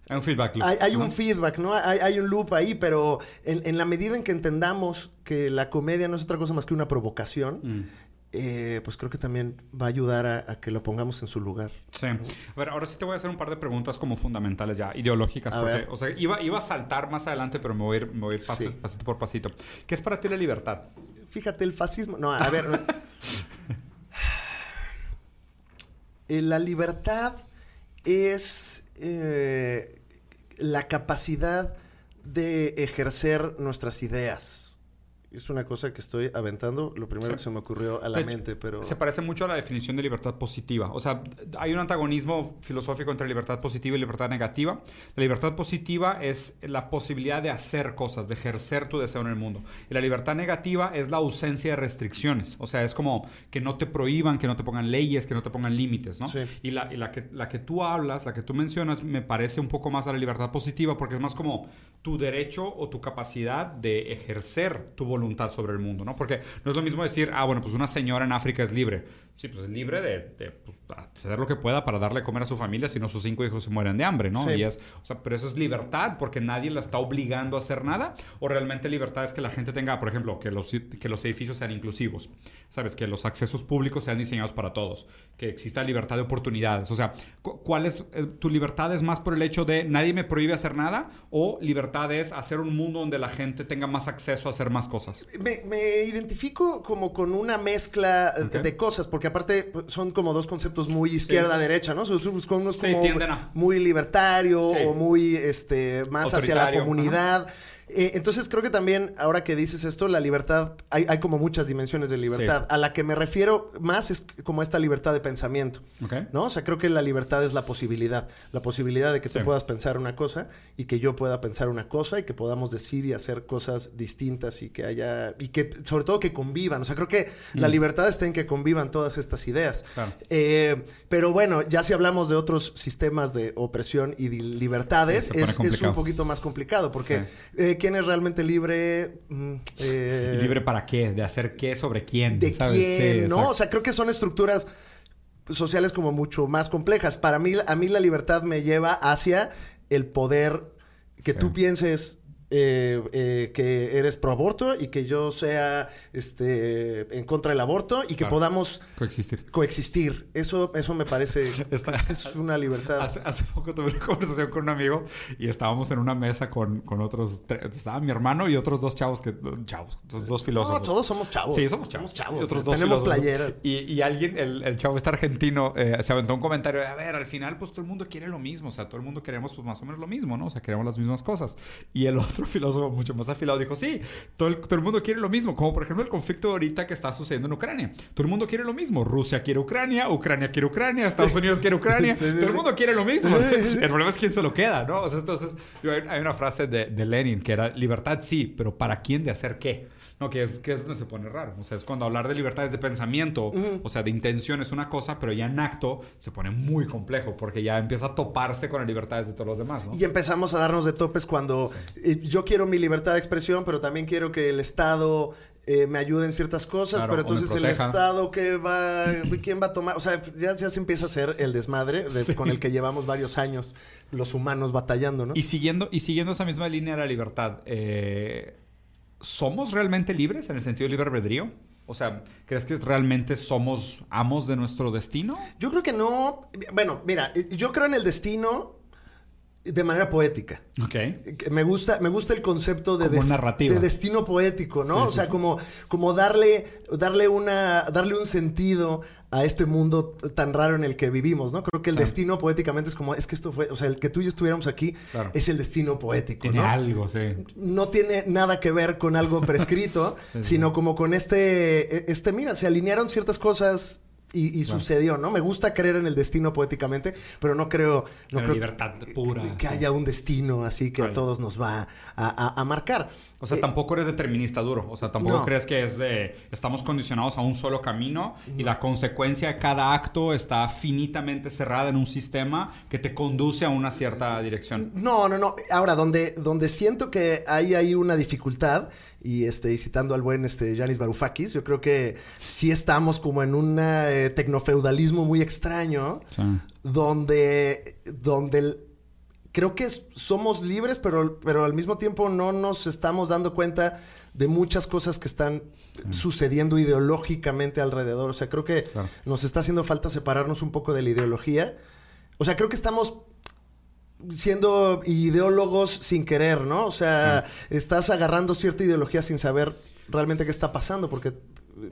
Hay un feedback. Hay, un feedback, ¿no? Hay, un loop ahí, pero en, la medida en que entendamos que la comedia no es otra cosa más que una provocación, mm. Eh, pues creo que también va a ayudar a, que lo pongamos en su lugar. Sí. A ver, ahora sí te voy a hacer un par de preguntas como fundamentales ya, ideológicas. porque, o sea, iba, iba a saltar más adelante, pero me voy a ir, me voy a ir pasito por pasito. ¿Qué es para ti la libertad? fíjate, el fascismo. No, a ver. Eh, la libertad es eh, la capacidad de ejercer nuestras ideas? Es una cosa que estoy aventando, lo primero Sí. que se me ocurrió a la mente, pero... Se parece mucho a la definición de libertad positiva. O sea, hay un antagonismo filosófico entre libertad positiva y libertad negativa. La libertad positiva es la posibilidad de hacer cosas, de ejercer tu deseo en el mundo. Y la libertad negativa es la ausencia de restricciones. O sea, es como que no te prohíban, que no te pongan leyes, que no te pongan límites, ¿no? Sí. Y, la, y la que, la que tú hablas, la que tú mencionas, me parece un poco más a la libertad positiva porque es más como tu derecho o tu capacidad de ejercer tu voluntad sobre el mundo, ¿no? Porque no es lo mismo decir, ah, bueno, pues una señora en África es libre. Sí, pues es libre de, de, pues, hacer lo que pueda para darle comer a su familia, si no sus cinco hijos se mueren de hambre, ¿no? Sí. Y es, o sea, pero eso es libertad porque nadie la está obligando a hacer nada. O realmente libertad es que la gente tenga, por ejemplo, que los, que los edificios sean inclusivos, ¿sabes? Que los accesos públicos sean diseñados para todos, que exista libertad de oportunidades. O sea, cu- ¿cuál es eh, tu libertad? ¿Es más por el hecho de nadie me prohíbe hacer nada? ¿O libertad es hacer un mundo donde la gente tenga más acceso a hacer más cosas? Me, me identifico como con una mezcla de cosas, porque aparte pues, son como dos conceptos muy izquierda-derecha, ¿no? Sí, como tienden a- muy libertario Sí. o muy este más hacia la comunidad. Eh, entonces creo que también, ahora que dices esto, la libertad, hay, hay como muchas dimensiones de libertad. Sí. A la que me refiero más es como esta libertad de pensamiento. ¿Ok? ¿No? O sea, creo que la libertad es la posibilidad. La posibilidad de que tú puedas pensar una cosa y que yo pueda pensar una cosa y que podamos decir y hacer cosas distintas y que haya. y que, sobre todo, que convivan. O sea, creo que la Mm. libertad está en que convivan todas estas ideas. Claro. Eh, pero bueno, ya si hablamos de otros sistemas de opresión y de libertades, Sí, es, es un poquito más complicado porque eh, ¿quién es realmente libre? Mm, eh, ¿Y libre para qué? ¿De hacer qué sobre quién? de ¿sabes? quién, Sí, ¿no? exacto. O sea, creo que son estructuras sociales como mucho más complejas. Para mí, a mí la libertad me lleva hacia el poder que Sí. tú pienses eh, eh, que eres pro aborto y que yo sea este en contra del aborto y que Claro. podamos Coexistir. coexistir. Eso, eso me parece Está- es una libertad. Hace, hace poco tuve una conversación con un amigo y estábamos en una mesa con, con otros. Estaba mi hermano y otros dos chavos que. Chavos, dos, dos filósofos. No, todos somos chavos. Sí, somos chavos. chavos. Y otros dos Tenemos filósofos. playeras. Y, y alguien, el, el chavo este argentino, eh, se aventó un comentario a ver, al final, pues todo el mundo quiere lo mismo. O sea, todo el mundo queremos, pues más o menos lo mismo, ¿no? O sea, queremos las mismas cosas. Y el otro filósofo, mucho más afilado, dijo, sí, todo el, todo el mundo quiere lo mismo. Como por ejemplo el conflicto ahorita que está sucediendo en Ucrania. Todo el mundo quiere lo mismo. Rusia quiere Ucrania, Ucrania quiere Ucrania, Estados Unidos quiere Ucrania. Sí, sí, todo el mundo quiere lo mismo. El problema es quién se lo queda, ¿no? O sea, entonces, hay, hay una frase de, de Lenin que era libertad sí, pero ¿para quién de hacer qué? No, que es, que es donde se pone raro. O sea, es cuando hablar de libertades de pensamiento, o sea, de intención es una cosa, pero ya en acto se pone muy complejo porque ya empieza a toparse con las libertades de todos los demás, ¿no? Y empezamos a darnos de topes cuando eh, yo quiero mi libertad de expresión, pero también quiero que el Estado eh, me ayude en ciertas cosas, Claro, pero entonces el. Estado que va, quién va a tomar, o sea, ya, ya se empieza a hacer el desmadre de- con el que llevamos varios años los humanos batallando, ¿no? Y siguiendo, y siguiendo esa misma línea de la libertad, eh, ¿somos realmente libres en el sentido de libre albedrío? O sea, ¿crees que realmente somos amos de nuestro destino? Yo creo que no, bueno, mira, yo creo en el destino de manera poética. Ok. Me gusta, me gusta el concepto de, Como de destino poético, ¿no? Sí, o sea, sí. como, como darle, darle una, darle un sentido a este mundo tan raro en el que vivimos, ¿no? Creo que el destino poéticamente es como, es que esto fue, o sea, el que tú y yo estuviéramos aquí Claro. es el destino poético, Tiene ¿no? algo, sí. no tiene nada que ver con algo prescrito, sino como con este, e- este, mira, se alinearon ciertas cosas y, y Claro. sucedió, ¿no? Me gusta creer en el destino poéticamente, pero no creo, no la creo libertad pura, que sí. haya un destino así que a todos nos va a, a- a marcar. O sea, Eh, tampoco eres determinista duro. O sea, tampoco No. crees que es de... Estamos condicionados a un solo camino y la consecuencia de cada acto está finitamente cerrada en un sistema que te conduce a una cierta dirección. No, no, no. Ahora, donde, donde siento que hay ahí una dificultad, y este, y citando al buen este, Yanis Varoufakis, yo creo que sí estamos como en un eh, tecnofeudalismo muy extraño, donde, donde el- creo que somos libres, pero, pero al mismo tiempo no nos estamos dando cuenta de muchas cosas que están sucediendo ideológicamente alrededor. O sea, creo que Claro. nos está haciendo falta separarnos un poco de la ideología. O sea, creo que estamos siendo ideólogos sin querer, ¿no? O sea, estás agarrando cierta ideología sin saber realmente qué está pasando, porque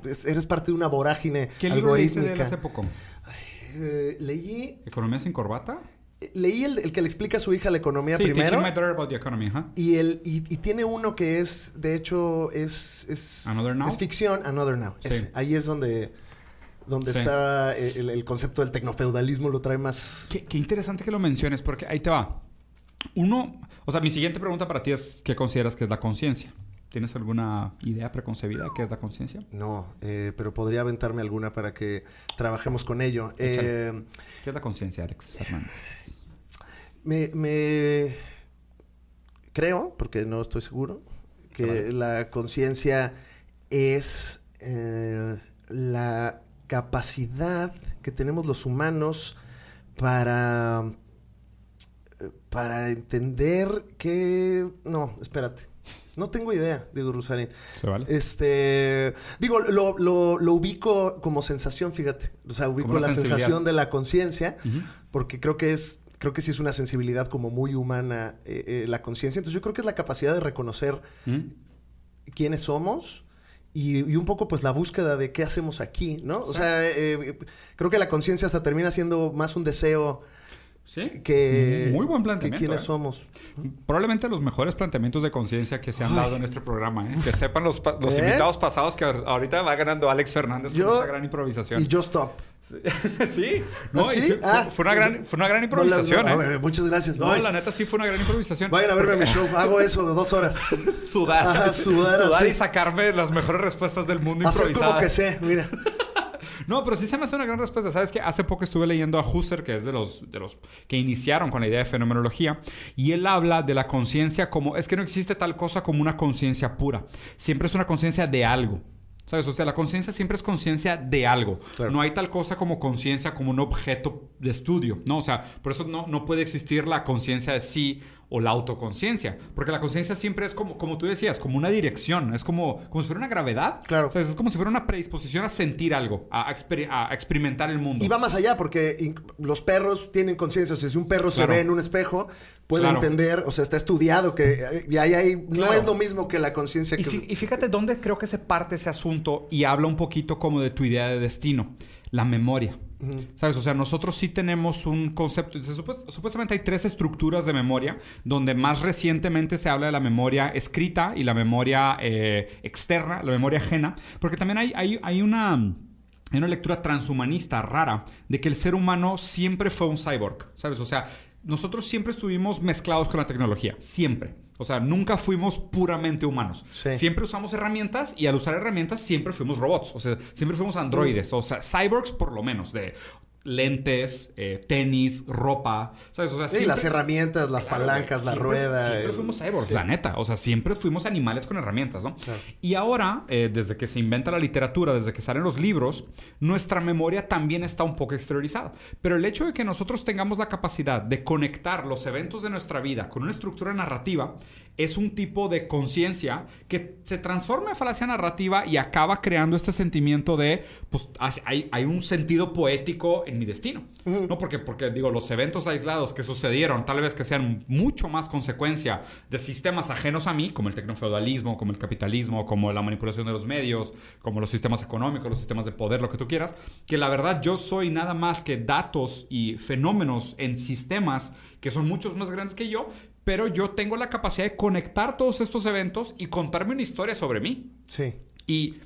es- eres parte de una vorágine ¿Qué libro leíste de él algorítmica. hace poco? Eh, leí ¿Economía sin corbata? Leí el, el que le explica a su hija la economía Sí, primero. My Daughter About the Economy. Y, el, y, y tiene uno que es, de hecho, es, es, Another Now. es ficción, Another Now. Sí. Ahí es donde, donde Sí. está el, el concepto del tecnofeudalismo, lo trae más... Qué, qué interesante que lo menciones, porque ahí te va. Uno, o sea, mi siguiente pregunta para ti es, ¿qué consideras que es la conciencia? ¿Tienes alguna idea preconcebida de qué es la conciencia? No, eh, pero podría aventarme alguna para que trabajemos con ello. Eh, ¿Qué es la conciencia, Alex Fernández? Me, me creo, porque no estoy seguro, que Vale. la conciencia es eh, la capacidad que tenemos los humanos para para entender que no, espérate. No tengo idea, digo Rusarín. ¿Se vale? Este, digo, lo, lo- lo ubico como sensación, fíjate. O sea, ubico la sensación de la conciencia, porque creo que es, creo que sí es una sensibilidad como muy humana eh, eh, la conciencia. Entonces yo creo que es la capacidad de reconocer Ujú. quiénes somos y, y un poco pues la búsqueda de qué hacemos aquí, ¿no? O sea, eh, creo que la conciencia hasta termina siendo más un deseo Sí. que, Muy buen que planteamiento. quiénes ¿eh? somos. Probablemente los mejores planteamientos de conciencia que se han Ay. dado en este programa. ¿eh? Que sepan los, ¿Eh? invitados pasados que ahorita va ganando Alex Fernández con Yo- esta gran improvisación. Y yo stop. sí, no, ¿Ah, y sí? Ah. fue una gran, fue una gran No, improvisación. no, ¿eh? ver, muchas gracias. No, la neta sí fue una gran improvisación. Vayan a verme mi Porque- show. Hago eso de dos horas. sudar. Ajá, sudar así. y sacarme las mejores respuestas del mundo Hacer improvisadas. como que sé, mira. No, pero sí se me hace una gran respuesta. Sabes que hace poco estuve leyendo a Husserl, que es de los, de los que iniciaron con la idea de fenomenología, y él habla de la conciencia como es que no existe tal cosa como una conciencia pura. Siempre es una conciencia de algo. ¿Sabes? O sea, la conciencia siempre es conciencia de algo. Claro. No hay tal cosa como conciencia como un objeto de estudio, ¿no? O sea, por eso no, no puede existir la conciencia de sí o la autoconciencia. Porque la conciencia siempre es como, como tú decías, como una dirección. Es como, como si fuera una gravedad. Claro. ¿Sabes? Es como si fuera una predisposición a sentir algo, a, exper- a experimentar el mundo. Y va más allá, porque los perros tienen conciencia. O sea, si un perro Claro. se ve en un espejo, puede Claro. entender, o sea, está estudiado que y ahí hay, no es lo mismo que la conciencia Y, que. y fíjate dónde creo que se parte ese asunto y habla un poquito como de tu idea de destino, la memoria. ¿Sabes? O sea, nosotros sí tenemos un concepto. supuestamente hay tres estructuras de memoria, donde más recientemente se habla de la memoria escrita y la memoria eh, externa, la memoria ajena, porque también hay, hay, una. Una lectura transhumanista rara de que el ser humano siempre fue un cyborg, ¿sabes? O sea, nosotros siempre estuvimos mezclados con la tecnología, siempre. O sea, nunca fuimos puramente humanos. Sí. Siempre usamos herramientas y al usar herramientas siempre fuimos robots. O sea, siempre fuimos androides. O sea, cyborgs por lo menos, de lentes, eh, tenis, ropa. ¿Sabes? O sea, Sí, siempre- las herramientas, las Claro, palancas, güey. la Siempre- rueda. Siempre el- fuimos cyborgs, Sí. la neta. O sea, siempre fuimos animales con herramientas, ¿no? Claro. Y ahora, eh, desde que se inventa la literatura, desde que salen los libros, nuestra memoria también está un poco exteriorizada. Pero el hecho de que nosotros tengamos la capacidad de conectar los eventos de nuestra vida con una estructura narrativa es un tipo de conciencia que se transforma en falacia narrativa y acaba creando este sentimiento de, pues, hay, hay un sentido poético en mi destino. ¿No? Porque, porque, digo, los eventos aislados que sucedieron, tal vez que sean mucho más consecuencia de sistemas ajenos a mí, como el tecnofeudalismo, como el capitalismo, como la manipulación de los medios, como los sistemas económicos, los sistemas de poder, lo que tú quieras, que la verdad yo soy nada más que datos y fenómenos en sistemas que son muchos más grandes que yo, pero yo tengo la capacidad de conectar todos estos eventos y contarme una historia sobre mí. Sí. Y,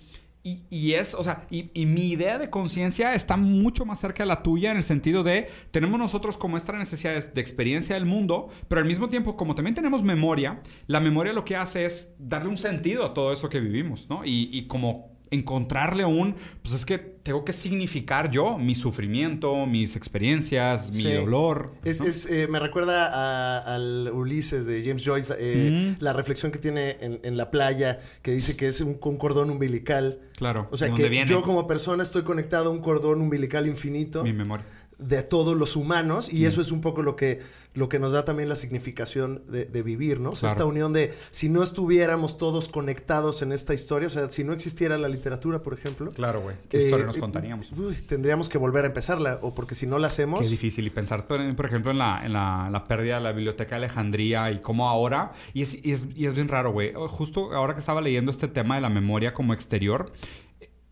y, y es, o sea, y, y mi idea de conciencia está mucho más cerca de la tuya en el sentido de tenemos nosotros como esta necesidad de experiencia del mundo, pero al mismo tiempo, como también tenemos memoria, la memoria lo que hace es darle un sentido a todo eso que vivimos, ¿no? Y, y como encontrarle un, pues es que tengo que significar yo mi sufrimiento, mis experiencias, mi Sí. dolor. Es, ¿no? es, eh, me recuerda a- al Ulises de James Joyce, eh, Mm. la reflexión que tiene en, en la playa, que dice que es un, un cordón umbilical. claro. O sea, ¿de que viene yo como persona estoy conectado a un cordón umbilical infinito mi memoria. De todos los humanos y Mm. eso es un poco lo que, lo que nos da también la significación de, de vivir, ¿no? O sea, Claro. esta unión de si no estuviéramos todos conectados en esta historia, o sea, si no existiera la literatura, por ejemplo. Claro, güey. ¿Qué eh, historia nos eh, contaríamos? uy, tendríamos que volver a empezarla, o porque si no la hacemos... Qué difícil. Y pensar, por, por ejemplo, en, la, en la, la pérdida de la biblioteca de Alejandría y cómo ahora. Y es, y es, y es bien raro, güey. Justo ahora que estaba leyendo este tema de la memoria como exterior,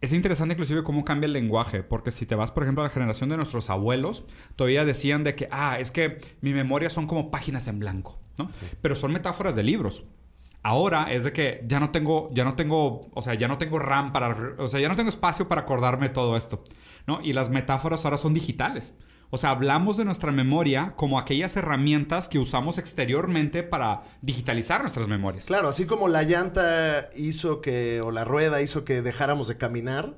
Es interesante inclusive cómo cambia el lenguaje, porque si te vas, por ejemplo, a la generación de nuestros abuelos, todavía decían de que, ah, es que mi memoria son como páginas en blanco, ¿no? Pero son metáforas de libros. Ahora es de que ya no tengo, ya no tengo, o sea, ya no tengo RAM para, o sea, ya no tengo espacio para acordarme todo esto, ¿no? Y las metáforas ahora son digitales. O sea, hablamos de nuestra memoria como aquellas herramientas que usamos exteriormente para digitalizar nuestras memorias. Claro, así como la llanta hizo que, o la rueda hizo que dejáramos de caminar,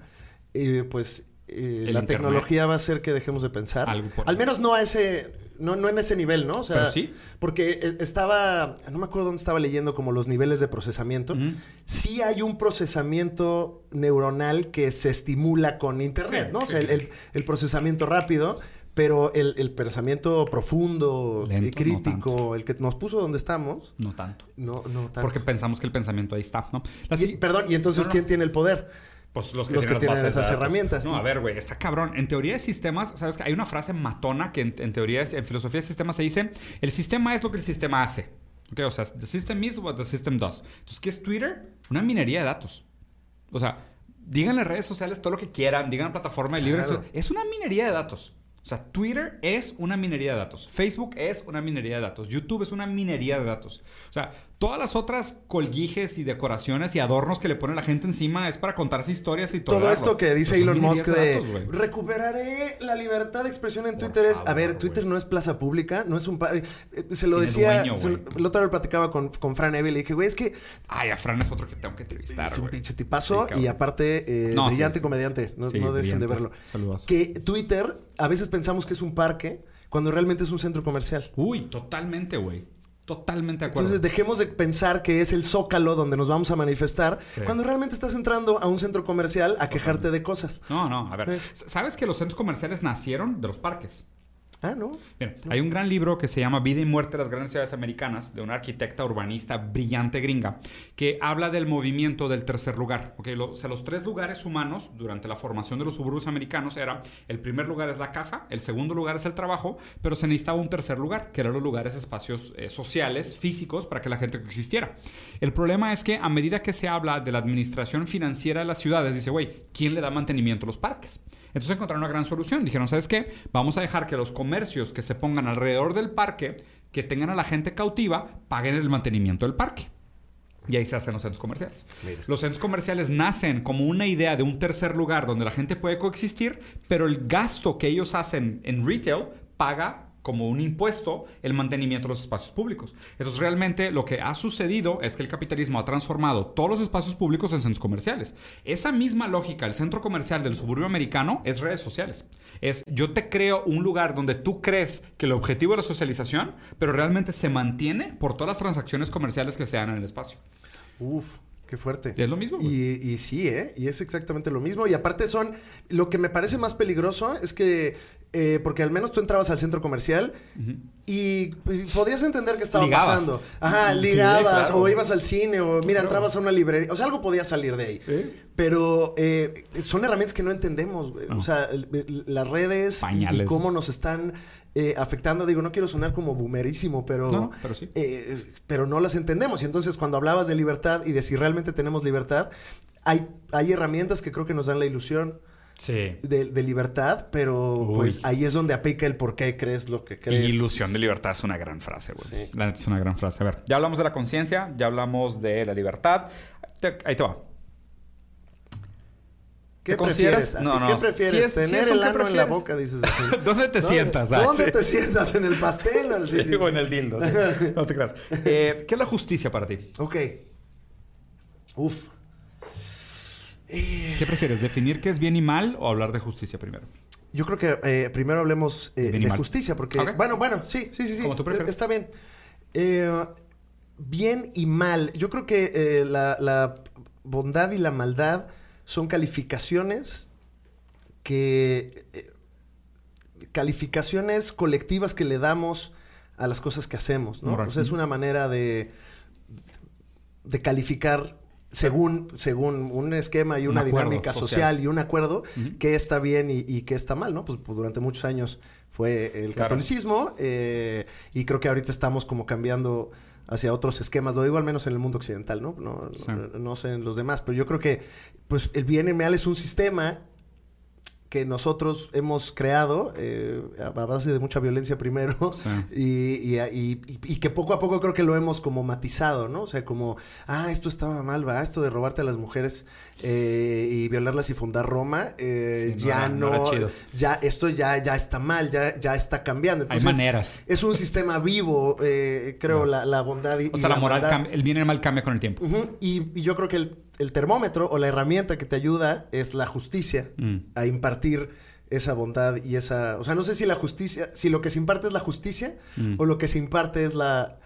eh, pues eh, la tecnología va a hacer que dejemos de pensar. Al menos no a ese, no, no en ese nivel, ¿no? O sea, sí. Porque eh, estaba, no me acuerdo dónde estaba leyendo como los niveles de procesamiento. Sí hay un procesamiento neuronal que se estimula con internet, ¿no? O sea, el, procesamiento rápido. Pero el, pensamiento profundo y crítico, el que nos puso donde estamos. No tanto. No, no tanto. Porque pensamos que el pensamiento ahí está, ¿no? perdón, y entonces, ¿quién tiene el poder? Pues los que, tienen, esas herramientas. No, a ver, güey, está cabrón. En teoría de sistemas, ¿sabes que Hay una frase matona que en, teoría, en filosofía de sistemas se dice, el sistema es lo que el sistema hace. ¿Ok? O sea, the system is what the system does. Entonces, ¿qué es Twitter? Una minería de datos. O sea, díganle redes sociales todo lo que quieran, digan plataforma de libre. Es una minería de datos. O sea, Twitter es una minería de datos. Facebook es una minería de datos. YouTube es una minería de datos. O sea, todas las otras colguijes y decoraciones y adornos que le pone la gente encima es para contarse historias y todo. Todo esto que dice Elon Musk de, recuperaré la libertad de expresión en Twitter es, a ver, Twitter no es plaza pública, no es un... Eh, se lo decía, el otro día lo platicaba con, con Fran Evie y le dije, güey, es que... Ay, a Fran es otro que tengo que entrevistar, Es un pinche tipazo y aparte eh, brillante comediante, no, dejen de verlo. Saludos. Que Twitter, a veces pensamos que es un parque cuando realmente es un centro comercial. Uy, totalmente, güey. Totalmente de acuerdo. Entonces dejemos de pensar que es el zócalo donde nos vamos a manifestar cuando realmente estás entrando a un centro comercial a quejarte de cosas. No, no, a ver. ¿Sabes que los centros comerciales nacieron de los parques? Ah, ¿no? Bien, hay un gran libro que se llama Vida y Muerte de las Grandes Ciudades Americanas, de una arquitecta urbanista brillante gringa, que habla del movimiento del tercer lugar. Okay, o sea, los tres lugares humanos durante la formación de los suburbios americanos era, el primer lugar es la casa, el segundo lugar es el trabajo, pero se necesitaba un tercer lugar, que eran los lugares, espacios eh, sociales, físicos, para que la gente existiera. El problema es que a medida que se habla de la administración financiera de las ciudades, dice, güey, ¿quién le da mantenimiento a los parques? Entonces encontraron una gran solución. Dijeron, ¿sabes qué? Vamos a dejar que los comercios que se pongan alrededor del parque, que tengan a la gente cautiva, paguen el mantenimiento del parque. Y ahí se hacen los centros comerciales. Los centros comerciales nacen como una idea de un tercer lugar donde la gente puede coexistir, pero el gasto que ellos hacen en retail paga como un impuesto el mantenimiento de los espacios públicos. Entonces realmente lo que ha sucedido es que el capitalismo ha transformado todos los espacios públicos en centros comerciales. Esa misma lógica, el centro comercial del suburbio americano es redes sociales. Es yo te creo un lugar donde tú crees que el objetivo es la socialización, pero realmente se mantiene por todas las transacciones comerciales que se dan en el espacio. Uf, Qué fuerte. Es lo mismo. Y, sí, ¿eh? Y es exactamente lo mismo. Y aparte son, lo que me parece más peligroso es que, eh, porque al menos tú entrabas al centro comercial y, podrías entender que estaba pasando. Ajá, ligabas o ibas al cine o mira, entrabas a una librería. O sea, algo podía salir de ahí. Pero eh, son herramientas que no entendemos, güey. O sea, las redes y, cómo nos están eh, afectando. Digo, no quiero sonar como boomerísimo, pero, no, pero, sí. Eh, pero no las entendemos. Y entonces, cuando hablabas de libertad y de si realmente tenemos libertad, hay, hay herramientas que creo que nos dan la ilusión. De, libertad, pero pues ahí es donde aplica el por qué crees lo que crees. Ilusión de libertad es una gran frase, güey. La neta es una gran frase. A ver, ya hablamos de la conciencia, ya hablamos de la libertad. ahí te va. ¿Qué prefieres? No, no. ¿Qué prefieres? ¿Tener el ano en la boca, dices así? ¿Dónde te sientas? ¿Dónde te sientas? ¿En el pastel? o sí, en el dildo. No te creas. Eh, ¿Qué es la justicia para ti? Ok. Uf. ¿Qué prefieres? ¿Definir qué es bien y mal o hablar de justicia primero? Yo creo que eh, primero hablemos eh, de justicia, porque... Bueno, bueno, sí, sí, sí, sí. Como tú prefieres. Está bien. bien y mal. Yo creo que la bondad y la maldad son calificaciones que... Eh, calificaciones colectivas que le damos a las cosas que hacemos, ¿no? O sea, es una manera de, de calificar según, según un esquema y una dinámica social. y un acuerdo que está bien y, que está mal, ¿no? Pues, pues, durante muchos años fue el catolicismo eh, y creo que ahorita estamos como cambiando hacia otros esquemas. Lo digo al menos en el mundo occidental, ¿no? No, Sí. no, no sé en los demás, pero yo creo que pues el bien mal es un sistema que nosotros hemos creado eh, a base de mucha violencia primero Sí. y, y- y- y que poco a poco creo que lo hemos como matizado, ¿no? O sea, como, ah, esto estaba mal, va, esto de robarte a las mujeres eh, y violarlas y fundar Roma, eh, Sí, ya no ya, esto ya, ya está mal, ya, ya está cambiando. Hay maneras. es un sistema vivo, eh, creo, la, la bondad y O sea, la moral, maldad. cambia- el bien y el mal cambia con el tiempo. Y, y yo creo que el, el termómetro o la herramienta que te ayuda es la justicia Mm. a impartir esa bondad y esa... O sea, no sé si la justicia, si lo que se imparte es la justicia Mm. o lo que se imparte es la,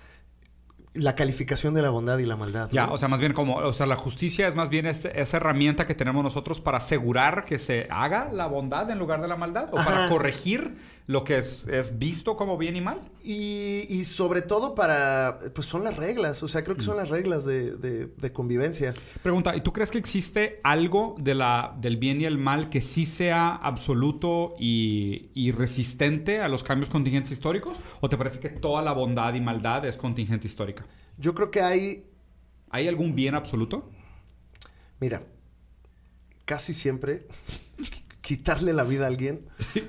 la calificación de la bondad y la maldad. Ya, o sea, más bien como, o sea, la justicia es más bien este- esa herramienta que tenemos nosotros para asegurar que se haga la bondad en lugar de la maldad o para corregir lo que es, es visto como bien y mal. Y, y sobre todo para... Pues son las reglas, o sea, creo que Mm. son las reglas de, de- de convivencia. Pregunta, ¿y tú crees que existe algo de la, del bien y el mal que sí sea absoluto y, y resistente a los cambios contingentes históricos? ¿O te parece que toda la bondad y maldad es contingente histórica? Yo creo que hay... ¿Hay algún bien absoluto? Mira, casi siempre quitarle la vida a alguien...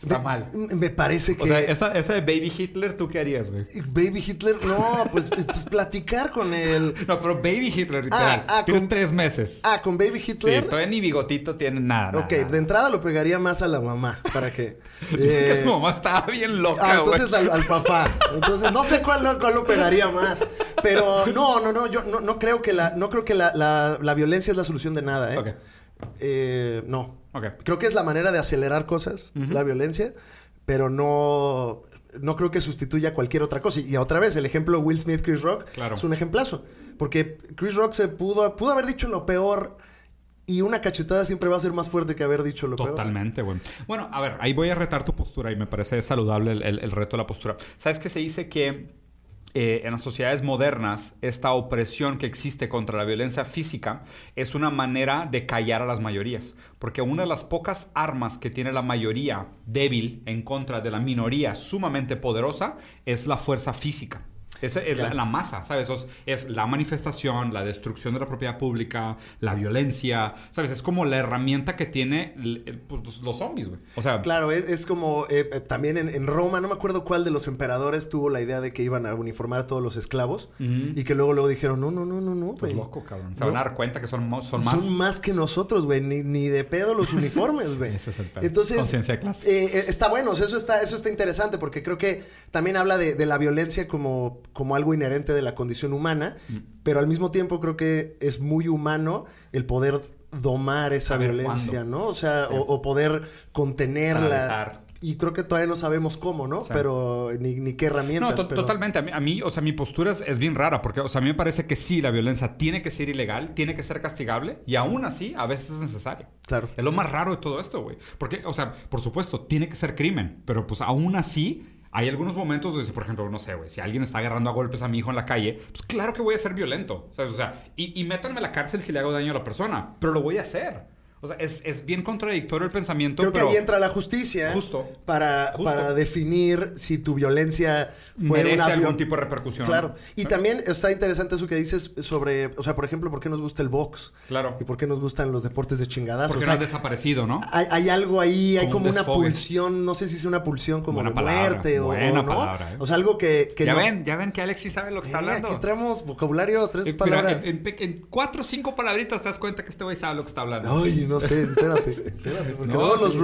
Está me- mal. Me parece que... O sea, esa, esa de Baby Hitler, ¿tú qué harías, güey? Baby Hitler, no, pues, pues, pues platicar con él. No, pero Baby Hitler, literal. Ah, ah, Tiene con- tres meses. Ah, con Baby sí, Hitler. todavía ni bigotito tiene nada. nada, ok, nada. de entrada lo pegaría más a la mamá, para que... Dicen que eh, su mamá estaba bien loca, Ah, güey. entonces al, al papá. Entonces, no sé cuál, lo- cuál lo pegaría más. Pero no, no, no, yo no, no creo que la, no creo que la, la- la violencia es la solución de nada, ¿eh? Ok. Eh, no. Creo que es la manera de acelerar cosas, la violencia, pero no, no creo que sustituya cualquier otra cosa. Y, y otra vez, el ejemplo Will Smith, Chris Rock, Claro. es un ejemplazo. Porque Chris Rock se pudo, pudo haber dicho lo peor y una cachetada siempre va a ser más fuerte que haber dicho lo peor. Totalmente, güey. Bueno, a ver, ahí voy a retar tu postura y me parece saludable el, el- el reto de la postura. ¿Sabes que se dice que eh, en las sociedades modernas esta opresión que existe contra la violencia física es una manera de callar a las mayorías? Porque una de las pocas armas que tiene la mayoría débil en contra de la minoría sumamente poderosa es la fuerza física. Es, es la, masa, ¿sabes? Es, es la manifestación, la destrucción de la propiedad pública, la violencia, ¿sabes? Es como la herramienta que tiene el- pues, los- zombies, güey. O sea, Claro, es, es como eh, eh, también en, en Roma, no me acuerdo cuál de los emperadores tuvo la idea de que iban a uniformar a todos los esclavos y que luego luego dijeron, no, no, no, no, no, pues loco, cabrón. Se No. van a dar cuenta que son, son más. Son más que nosotros, güey. Ni, ni de pedo los uniformes, güey. Ese es el pedo. Entonces, Conciencia de clase. eh, eh, está bueno. o sea, eso está, eso está interesante porque creo que también habla de, de la violencia como, como algo inherente de la condición humana, Mm. pero al mismo tiempo creo que es muy humano el poder domar esa Saber violencia, cuándo. ¿no? O sea, Sí. o, o poder contenerla. Y creo que todavía no sabemos cómo, ¿no? Sí. Pero ni, ni qué No, herramientas. to- pero- totalmente. A mí, a mí, o sea, mi postura es, es bien rara porque, o sea, a mí me parece que sí, la violencia tiene que ser ilegal, tiene que ser castigable y aún así a veces es necesaria. Claro. Es lo más raro de todo esto, güey. Porque, o sea, por supuesto, tiene que ser crimen, pero pues aún así hay algunos momentos donde, por ejemplo, no sé, güey, si alguien está agarrando a golpes a mi hijo en la calle, pues claro que voy a ser violento. O sea, y, y métanme a la cárcel si le hago daño a la persona, pero lo voy a hacer. O sea, es, es bien contradictorio el pensamiento, Creo que ahí entra la justicia Justo. para, Justo. para definir si tu violencia fue merece una algún tipo de repercusión. Claro. Y también está interesante eso que dices sobre, o sea, por ejemplo, ¿por qué nos gusta el box? Claro. ¿Y por qué nos gustan los deportes de chingadazos? Porque O no han desaparecido, ¿no? hay, hay algo ahí, hay Como un como una pulsión, no sé si es una pulsión como Buena de palabra, muerte o- buena o, no. palabra, ¿eh? O sea, algo que, que ya nos- ven, ya ven que Alexis sabe lo que está Eh, hablando. Aquí traemos vocabulario, tres Eh, mira, palabras. en, en- en cuatro o cinco palabritas te das cuenta que este güey sabe lo que está hablando. Ay, no sé, espérate, espérate, porque No, los sí.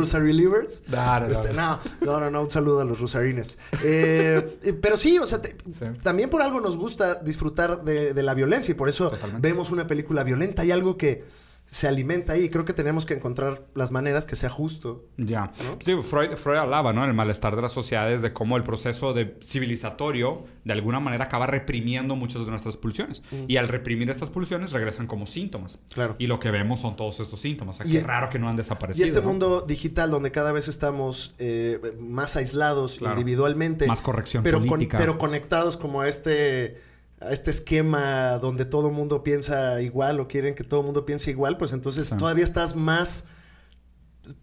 No, no. Este, no, no, no, no, un saludo a los rosarines. Eh, eh, pero sí, o sea, te- también por algo nos gusta disfrutar de, de la violencia y por eso Totalmente. vemos una película violenta. Hay algo que se alimenta ahí y creo que tenemos que encontrar las maneras que sea justo. Ya. ¿No? Sí, Freud, Freud hablaba, ¿no? El malestar de las sociedades, de cómo el proceso de civilizatorio, de alguna manera, acaba reprimiendo muchas de nuestras pulsiones. Y al reprimir estas pulsiones, regresan como síntomas. Claro. Y lo que vemos son todos estos síntomas. O sea, Y- qué raro que no han Y desaparecido. este ¿no? mundo digital donde cada vez estamos eh, más aislados Claro. individualmente, Más corrección pero, con- política. pero conectados como a este, a este esquema donde todo el mundo piensa igual o quieren que todo el mundo piense igual, pues entonces Sí. todavía estás más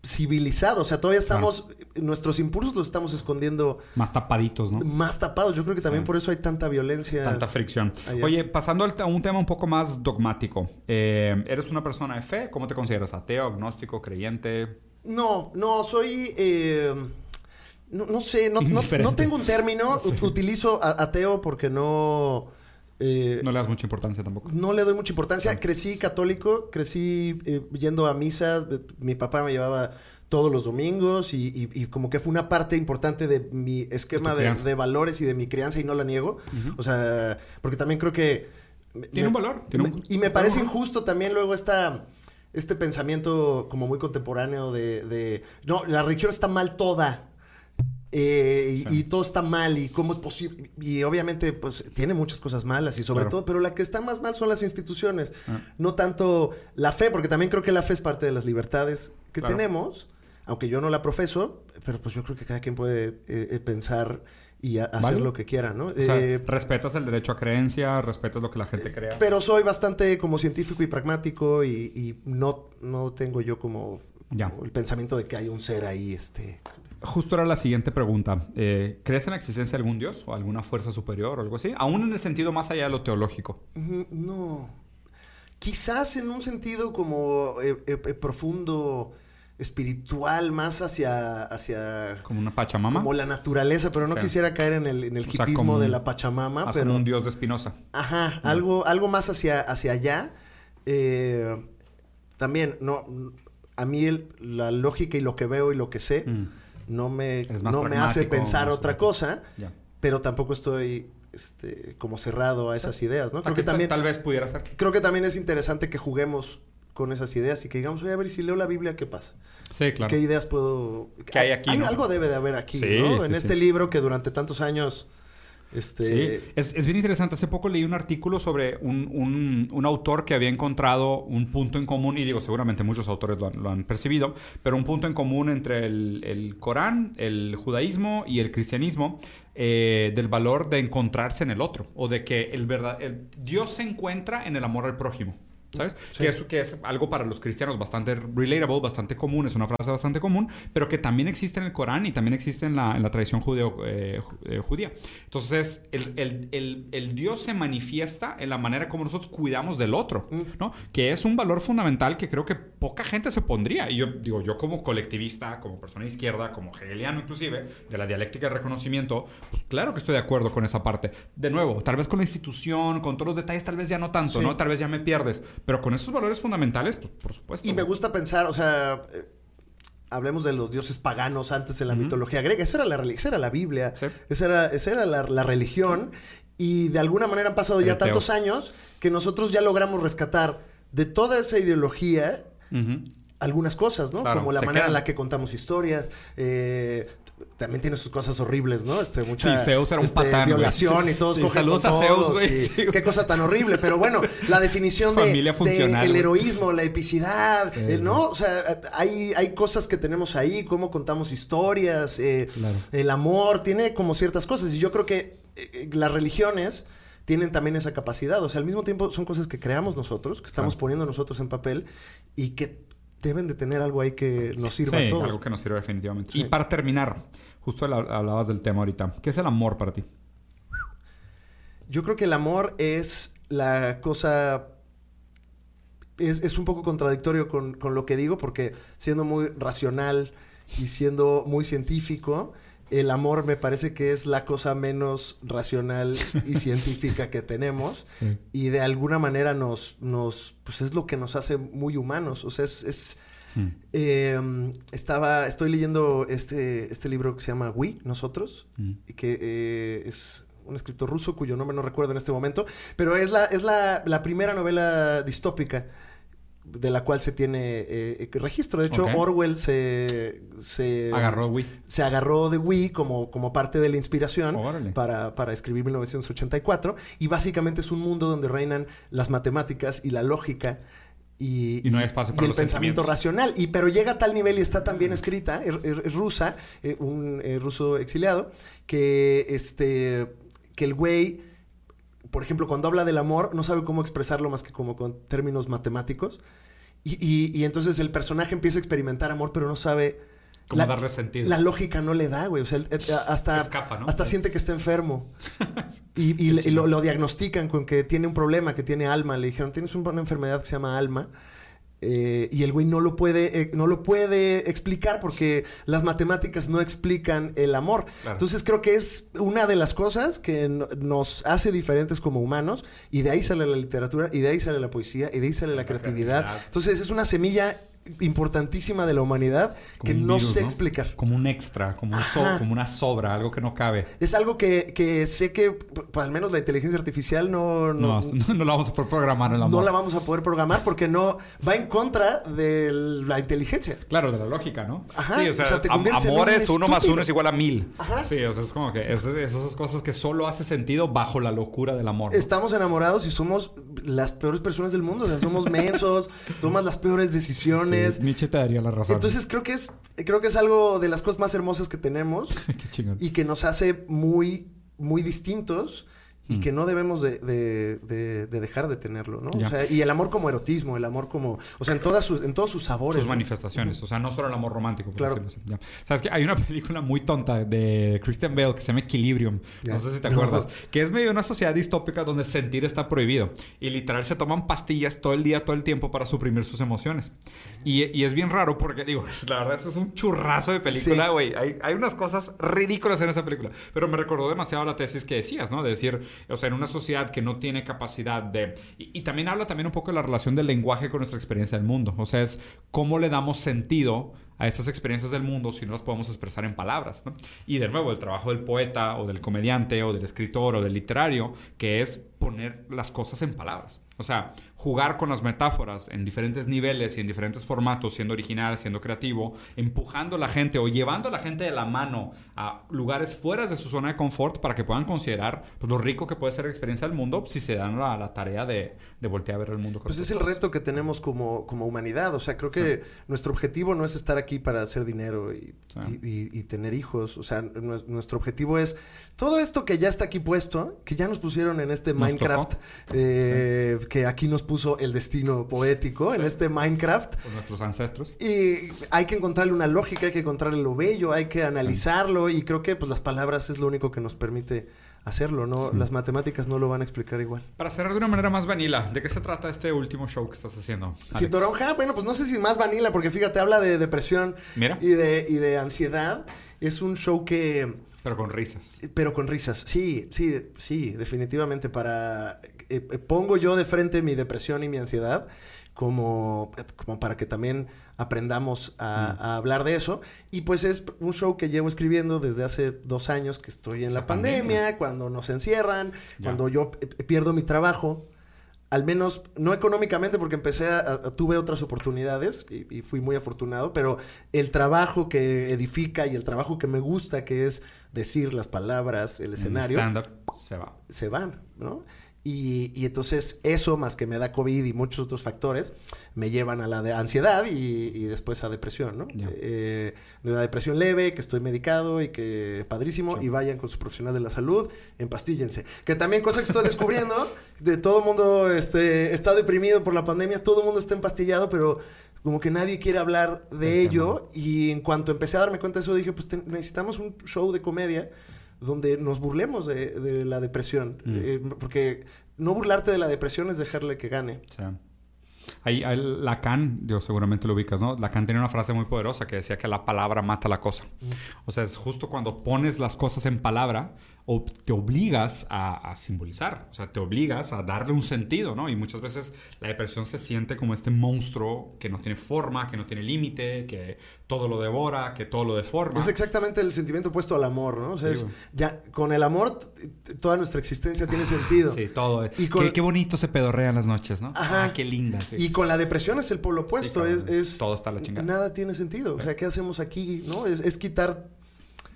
civilizado. O sea, todavía estamos, nuestros impulsos los estamos escondiendo. Más tapaditos, ¿no? Más tapados. Yo creo que también por eso hay tanta violencia. Tanta fricción. Oye, pasando a un tema un poco más dogmático. Eh, ¿Eres una persona de fe? ¿Cómo te consideras? ¿Ateo, agnóstico, creyente? No, no, soy... Eh, no, sé, no, no, tengo un término. Utilizo ateo porque no... Eh, no le das mucha importancia tampoco. No le doy mucha importancia. Crecí católico, crecí eh, yendo a misa. Mi papá me llevaba todos los domingos y, como que fue una parte importante de mi esquema de, valores y de mi crianza y no la niego. O sea, porque también creo que... Tiene un valor. y me parece injusto también luego esta este pensamiento como muy contemporáneo de, no, la religión está mal toda. Eh, y, todo está mal y cómo es posible. Y obviamente, pues tiene muchas cosas malas y sobre todo, pero la que está más mal son las instituciones, ah. no tanto la fe, porque también creo que la fe es parte de las libertades que tenemos, aunque yo no la profeso, pero pues yo creo que cada quien puede eh, eh, pensar y hacer lo que quiera, ¿no? Eh, respetas el derecho a creencia, respetas lo que la gente crea. Pero soy bastante como científico y pragmático y, no, no tengo yo como, el pensamiento de que hay un ser ahí, este... Justo era la siguiente pregunta. Eh, ¿Crees en la existencia de algún dios o alguna fuerza superior o algo así? Aún en el sentido más allá de lo teológico. No. Quizás en un sentido como eh, profundo espiritual, más hacia, hacia... Como una Pachamama. Como la naturaleza, pero no quisiera caer en el, en el hipismo de la Pachamama. pero como un dios de Espinosa. Ajá, algo, algo más hacia, hacia allá. Eh, también, no, a mí la lógica y lo que veo y lo que sé mm. No me, no me hace pensar otra cosa, pero tampoco estoy este, como cerrado a esas ideas, ¿no? Creo que también... Tal vez pudiera ser. Creo que también es interesante que juguemos con esas ideas y que digamos, voy a ver si leo la Biblia, ¿qué pasa? Sí, claro. ¿Qué ideas puedo...? ¿Qué hay aquí? Algo debe de haber aquí, ¿no? en este libro que durante tantos años... Este... Sí, es, bien interesante. Hace poco leí un artículo sobre un, autor que había encontrado un punto en común, y digo, seguramente muchos autores lo han, percibido, pero un punto en común entre el, Corán, el judaísmo y el cristianismo, eh, del valor de encontrarse en el otro, o de que el verdad, Dios se encuentra en el amor al prójimo. ¿Sabes? Que, es, que es algo para los cristianos bastante relatable, bastante común, es una frase bastante común, pero que también existe en el Corán y también existe en la, en la tradición judeo, eh, eh, judía. Entonces, el, el, el, el, Dios se manifiesta en la manera como nosotros cuidamos del otro, mm. ¿no? Que es un valor fundamental que creo que poca gente se pondría. Y yo digo, yo como colectivista, como persona izquierda, como hegeliano inclusive, de la dialéctica de reconocimiento, pues claro que estoy de acuerdo con esa parte. De nuevo, tal vez con la institución, con todos los detalles, tal vez ya no tanto, ¿no? Tal vez ya me pierdes. Pero con esos valores fundamentales, pues por supuesto. Y me gusta pensar, o sea, eh, hablemos de los dioses paganos antes en la mitología griega. Eso era la, esa era la Biblia, esa era, esa era la, religión. Y de alguna manera han pasado ya tantos años que nosotros ya logramos rescatar de toda esa ideología algunas cosas, ¿no? Como la manera en la que contamos historias, eh, también tiene sus cosas horribles, ¿no? Este, mucha, sí, Zeus era un este, patán, Violación y todos cogen a Zeus, güey. Qué cosa tan horrible. Pero bueno, la definición de, el heroísmo, la epicidad, ¿no? O sea, hay, hay cosas que tenemos ahí, cómo contamos historias, eh, el amor, tiene como ciertas cosas. Y yo creo que eh, las religiones tienen también esa capacidad. O sea, al mismo tiempo son cosas que creamos nosotros, que estamos poniendo nosotros en papel y que deben de tener algo ahí que nos sirva a todos. algo que nos sirva definitivamente. Y para terminar, justo hablabas del tema ahorita. ¿Qué es el amor para ti? Yo creo que el amor es la cosa... Es, un poco contradictorio con, con, lo que digo porque siendo muy racional y siendo muy científico, el amor me parece que es la cosa menos racional y científica que tenemos y de alguna manera nos, nos, pues es lo que nos hace muy humanos. O sea, es, em, estaba, estoy leyendo este, este libro que se llama We, Nosotros, hmm. que eh, es un escritor ruso cuyo nombre no recuerdo en este momento, pero es la, es la, la primera novela distópica de la cual se tiene eh, registro. De hecho, Orwell se, se agarró Wii. Se agarró de Wii como, como parte de la inspiración para, para, escribir 1984. Y básicamente es un mundo donde reinan las matemáticas y la lógica. Y, no hay espacio para el pensamiento racional. Y pero llega a tal nivel y está tan bien escrita, es, rusa, eh, un eh, ruso exiliado, que este que el güey por ejemplo, cuando habla del amor, no sabe cómo expresarlo más que como con términos matemáticos. Y, y- y entonces el personaje empieza a experimentar amor, pero no sabe... Como darle sentido. La lógica no le da, güey. O sea, hasta, Escapa, ¿no? hasta siente que está enfermo. y y lo, lo diagnostican con que tiene un problema, que tiene alma. Le dijeron, tienes un- una enfermedad que se llama alma. Eh, y el güey no lo puede, eh, no lo puede explicar porque las matemáticas no explican el amor. Claro. Entonces creo que es una de las cosas que no- nos hace diferentes como humanos y de ahí sale la literatura y de ahí sale la poesía y de ahí sale Sí, la creatividad. Entonces es una semilla importantísima de la humanidad que Como no virus, sé explicar. Como un extra, como, un so- como una sobra, algo que no cabe. Es algo que, que sé que pues, al menos la inteligencia artificial no, No, no, no, lo vamos a poder programar el amor. no la vamos a poder programar porque no va en contra de la inteligencia. Claro, de la lógica, ¿no? Ajá, Sí, o sea, o sea, te am- conviertes en amor un es uno más uno es igual a mil. Ajá. Sí, o sea, es como que es, es esas cosas que solo hace sentido bajo la locura del amor. Estamos enamorados y somos las peores personas del mundo. O sea, somos mensos, tomas las peores decisiones. Sí, Nietzsche te daría la razón. Entonces creo que es creo que es algo de las cosas más hermosas que tenemos Qué y que nos hace muy muy distintos y Mm. que no debemos de, de- de- de dejar de tenerlo, ¿no? Ya. O sea, y el amor como erotismo, el amor como, o sea, en todas sus en todos sus sabores. sus ¿no? manifestaciones, o sea, no solo el amor romántico, por Claro. así. Ya. Sabes que hay una película muy tonta de Christian Bale que se llama Equilibrium, Ya. no sé si te No. acuerdas, que es medio una sociedad distópica donde sentir está prohibido y literal se toman pastillas todo el día, todo el tiempo para suprimir sus emociones. Y, y es bien raro porque, digo, la verdad, eso es un churrazo de película, Sí. güey. Hay, hay unas cosas ridículas en esa película, pero me recordó demasiado la tesis que decías, ¿no? De decir, o sea, en una sociedad que no tiene capacidad de... Y, también habla también un poco de la relación del lenguaje con nuestra experiencia del mundo. O sea, es cómo le damos sentido a esas experiencias del mundo si no las podemos expresar en palabras. Y de nuevo, el trabajo del poeta o del comediante o del escritor o del literario, que es poner las cosas en palabras. O sea, jugar con las metáforas en diferentes niveles y en diferentes formatos, siendo original, siendo creativo, empujando a la gente o llevando a la gente de la mano a lugares fuera de su zona de confort para que puedan considerar pues, lo rico que puede ser la experiencia del mundo si se dan la, la tarea de, de voltear a ver el mundo. con Pues es el reto que tenemos como, como humanidad. O sea, creo que nuestro objetivo no es estar aquí para hacer dinero y, Sí. y- y- y tener hijos. O sea, nues- nuestro objetivo es todo esto que ya está aquí puesto, que ya nos pusieron en este Nos Minecraft, eh, que aquí nos puso el destino poético, en este Minecraft. Por nuestros ancestros. Y hay que encontrarle una lógica, hay que encontrarle lo bello, hay que analizarlo y creo que pues las palabras es lo único que nos permite hacerlo, ¿no? Sí. Las matemáticas no lo van a explicar igual. Para cerrar de una manera más vanilla, ¿de qué se trata este último show que estás haciendo? Toronja, bueno, pues no sé si más vanilla, porque fíjate, habla de depresión Mira. y de, y de ansiedad. Es un show que, Pero con risas. pero con risas. Sí, sí, sí, definitivamente. Para eh, eh, pongo yo de frente mi depresión y mi ansiedad como, eh, como para que también aprendamos a, Mm. a hablar de eso. Y pues es un show que llevo escribiendo desde hace dos años que estoy en la pandemia, pandemia. cuando nos encierran, Ya. cuando yo eh, pierdo mi trabajo. Al menos, no económicamente, porque empecé a, a- tuve otras oportunidades y, y fui muy afortunado, pero el trabajo que edifica y el trabajo que me gusta, que es decir las palabras, el escenario, Stand-up se va. se van, ¿no? Y, y entonces eso, más que me da COVID y muchos otros factores, me llevan a la de ansiedad y, y después a depresión, ¿no? Eh, de una depresión leve, que estoy medicado y que padrísimo, y vayan con su profesional de la salud, empastíllense. Que también cosa que estoy descubriendo, de todo el mundo este, está deprimido por la pandemia, todo el mundo está empastillado, pero como que nadie quiere hablar de ello. Y en cuanto empecé a darme cuenta de eso, dije, pues te- necesitamos un show de comedia donde nos burlemos de, de la depresión. Mm. Eh, porque no burlarte de la depresión es dejarle que gane. Sea, ahí, Lacan, yo seguramente lo ubicas, ¿no? Lacan tenía una frase muy poderosa que decía que la palabra mata la cosa. O sea, es justo cuando pones las cosas en palabra o te obligas a, a simbolizar, o sea, te obligas a darle un sentido, ¿no? Y muchas veces la depresión se siente como este monstruo que no tiene forma, que no tiene límite, que todo lo devora, que todo lo deforma. Es exactamente el sentimiento opuesto al amor, ¿no? O sea, es- ya con el amor toda nuestra existencia tiene sentido. Sí, todo. Y con- qué, qué bonito se pedorrean las noches, ¿no? Ajá. Ah, qué linda. sí. Y con la depresión es el polo opuesto, Sí, es, es- Todo está la chingada. Nada tiene sentido. O sea, ¿qué hacemos aquí? ¿No? Es, es quitar,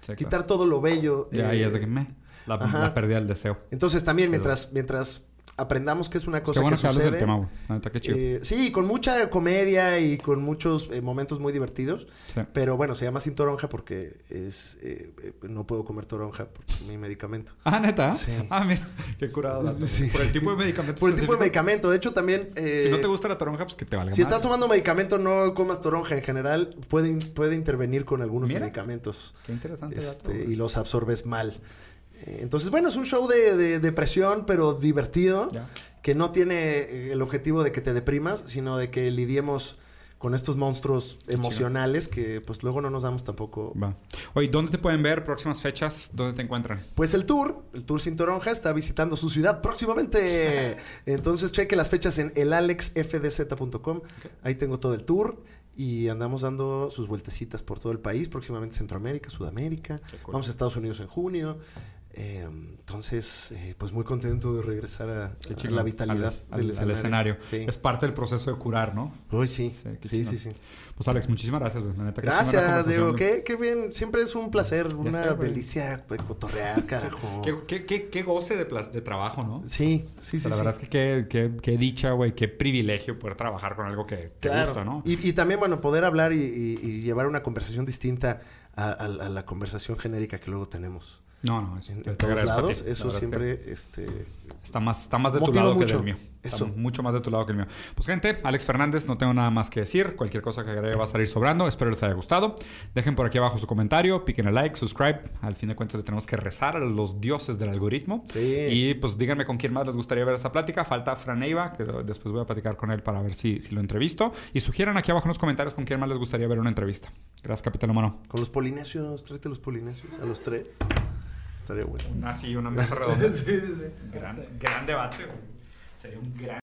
Sí, claro. quitar todo lo bello. Ya, eh, ya es de que me. La, la pérdida del deseo. Entonces también mientras, mientras aprendamos que es una Qué cosa bueno que que sucede. del tema, güey. La neta, qué chido. Eh, sí, con mucha comedia y con muchos eh, momentos muy divertidos. Sí. Pero bueno, se llama sin toronja porque es eh, no puedo comer toronja por mi medicamento. Ah, neta. Sí. Ah, mira, qué curado. dato, Sí, por el tipo de medicamento. Por el tipo de medicamento. De hecho, también... Si no te gusta la toronja, pues que te valga si estás tomando medicamento, no comas toronja. En general, puede, puede intervenir con algunos Mira. medicamentos. Qué interesante. dato, este, güey. y los absorbes mal. Eh, Entonces, bueno, es un show de, de depresión, pero divertido, que no tiene eh, el objetivo de que te deprimas, sino de que lidiemos con estos monstruos emocionales que pues luego no nos damos tampoco. Va. Oye, ¿dónde te pueden ver? Próximas fechas, ¿dónde te encuentran? Pues el tour, el tour sin toronja, está visitando su ciudad próximamente. Entonces cheque las fechas en elalexfdz.com. Ahí tengo todo el tour. Y andamos dando sus vueltecitas por todo el país, próximamente Centroamérica, Sudamérica. Vamos a Estados Unidos en junio. Eh, entonces, eh, pues muy contento de regresar a, la vitalidad al, del al- al escenario. Sí. Es parte del proceso de curar, ¿no? Uy, sí. Sí, Sí, sí. Pues Alex, muchísimas gracias. La neta, Gracias, Diego. Qué, qué bien. Siempre es un placer, una sé, delicia de cotorrear, carajo. Qué, qué, qué, goce de, trabajo, ¿no? Sí, sí, O sí. la verdad es que qué, qué, qué dicha, güey, qué privilegio poder trabajar con algo que te Claro. gusta, ¿no? Y, y también, bueno, poder hablar y, y- y llevar una conversación distinta a, a- a la conversación genérica que luego tenemos No, no, es, en, todos lados. La Eso siempre, este... Está más, está más de tu lado que del mío. Eso. mucho más de tu lado que el mío. Pues gente, Alex Fernández, no tengo nada más que decir. Cualquier cosa que agregue va a salir sobrando. Espero les haya gustado. Dejen por aquí abajo su comentario, piquen el like, subscribe. Al fin de cuentas le tenemos que rezar a los dioses del algoritmo. Sí. Y pues díganme con quién más les gustaría ver esta plática. Falta Fran Eiva, que después voy a platicar con él para ver si, si lo entrevisto. Y sugieran aquí abajo en los comentarios con quién más les gustaría ver una entrevista. Gracias, Capitán Humano. Con los polinesios, tráete los polinesios a los tres. Estaría bueno. Una sí, una mesa redonda. sí, sí, sí. gran, gran debate. Sería un gran...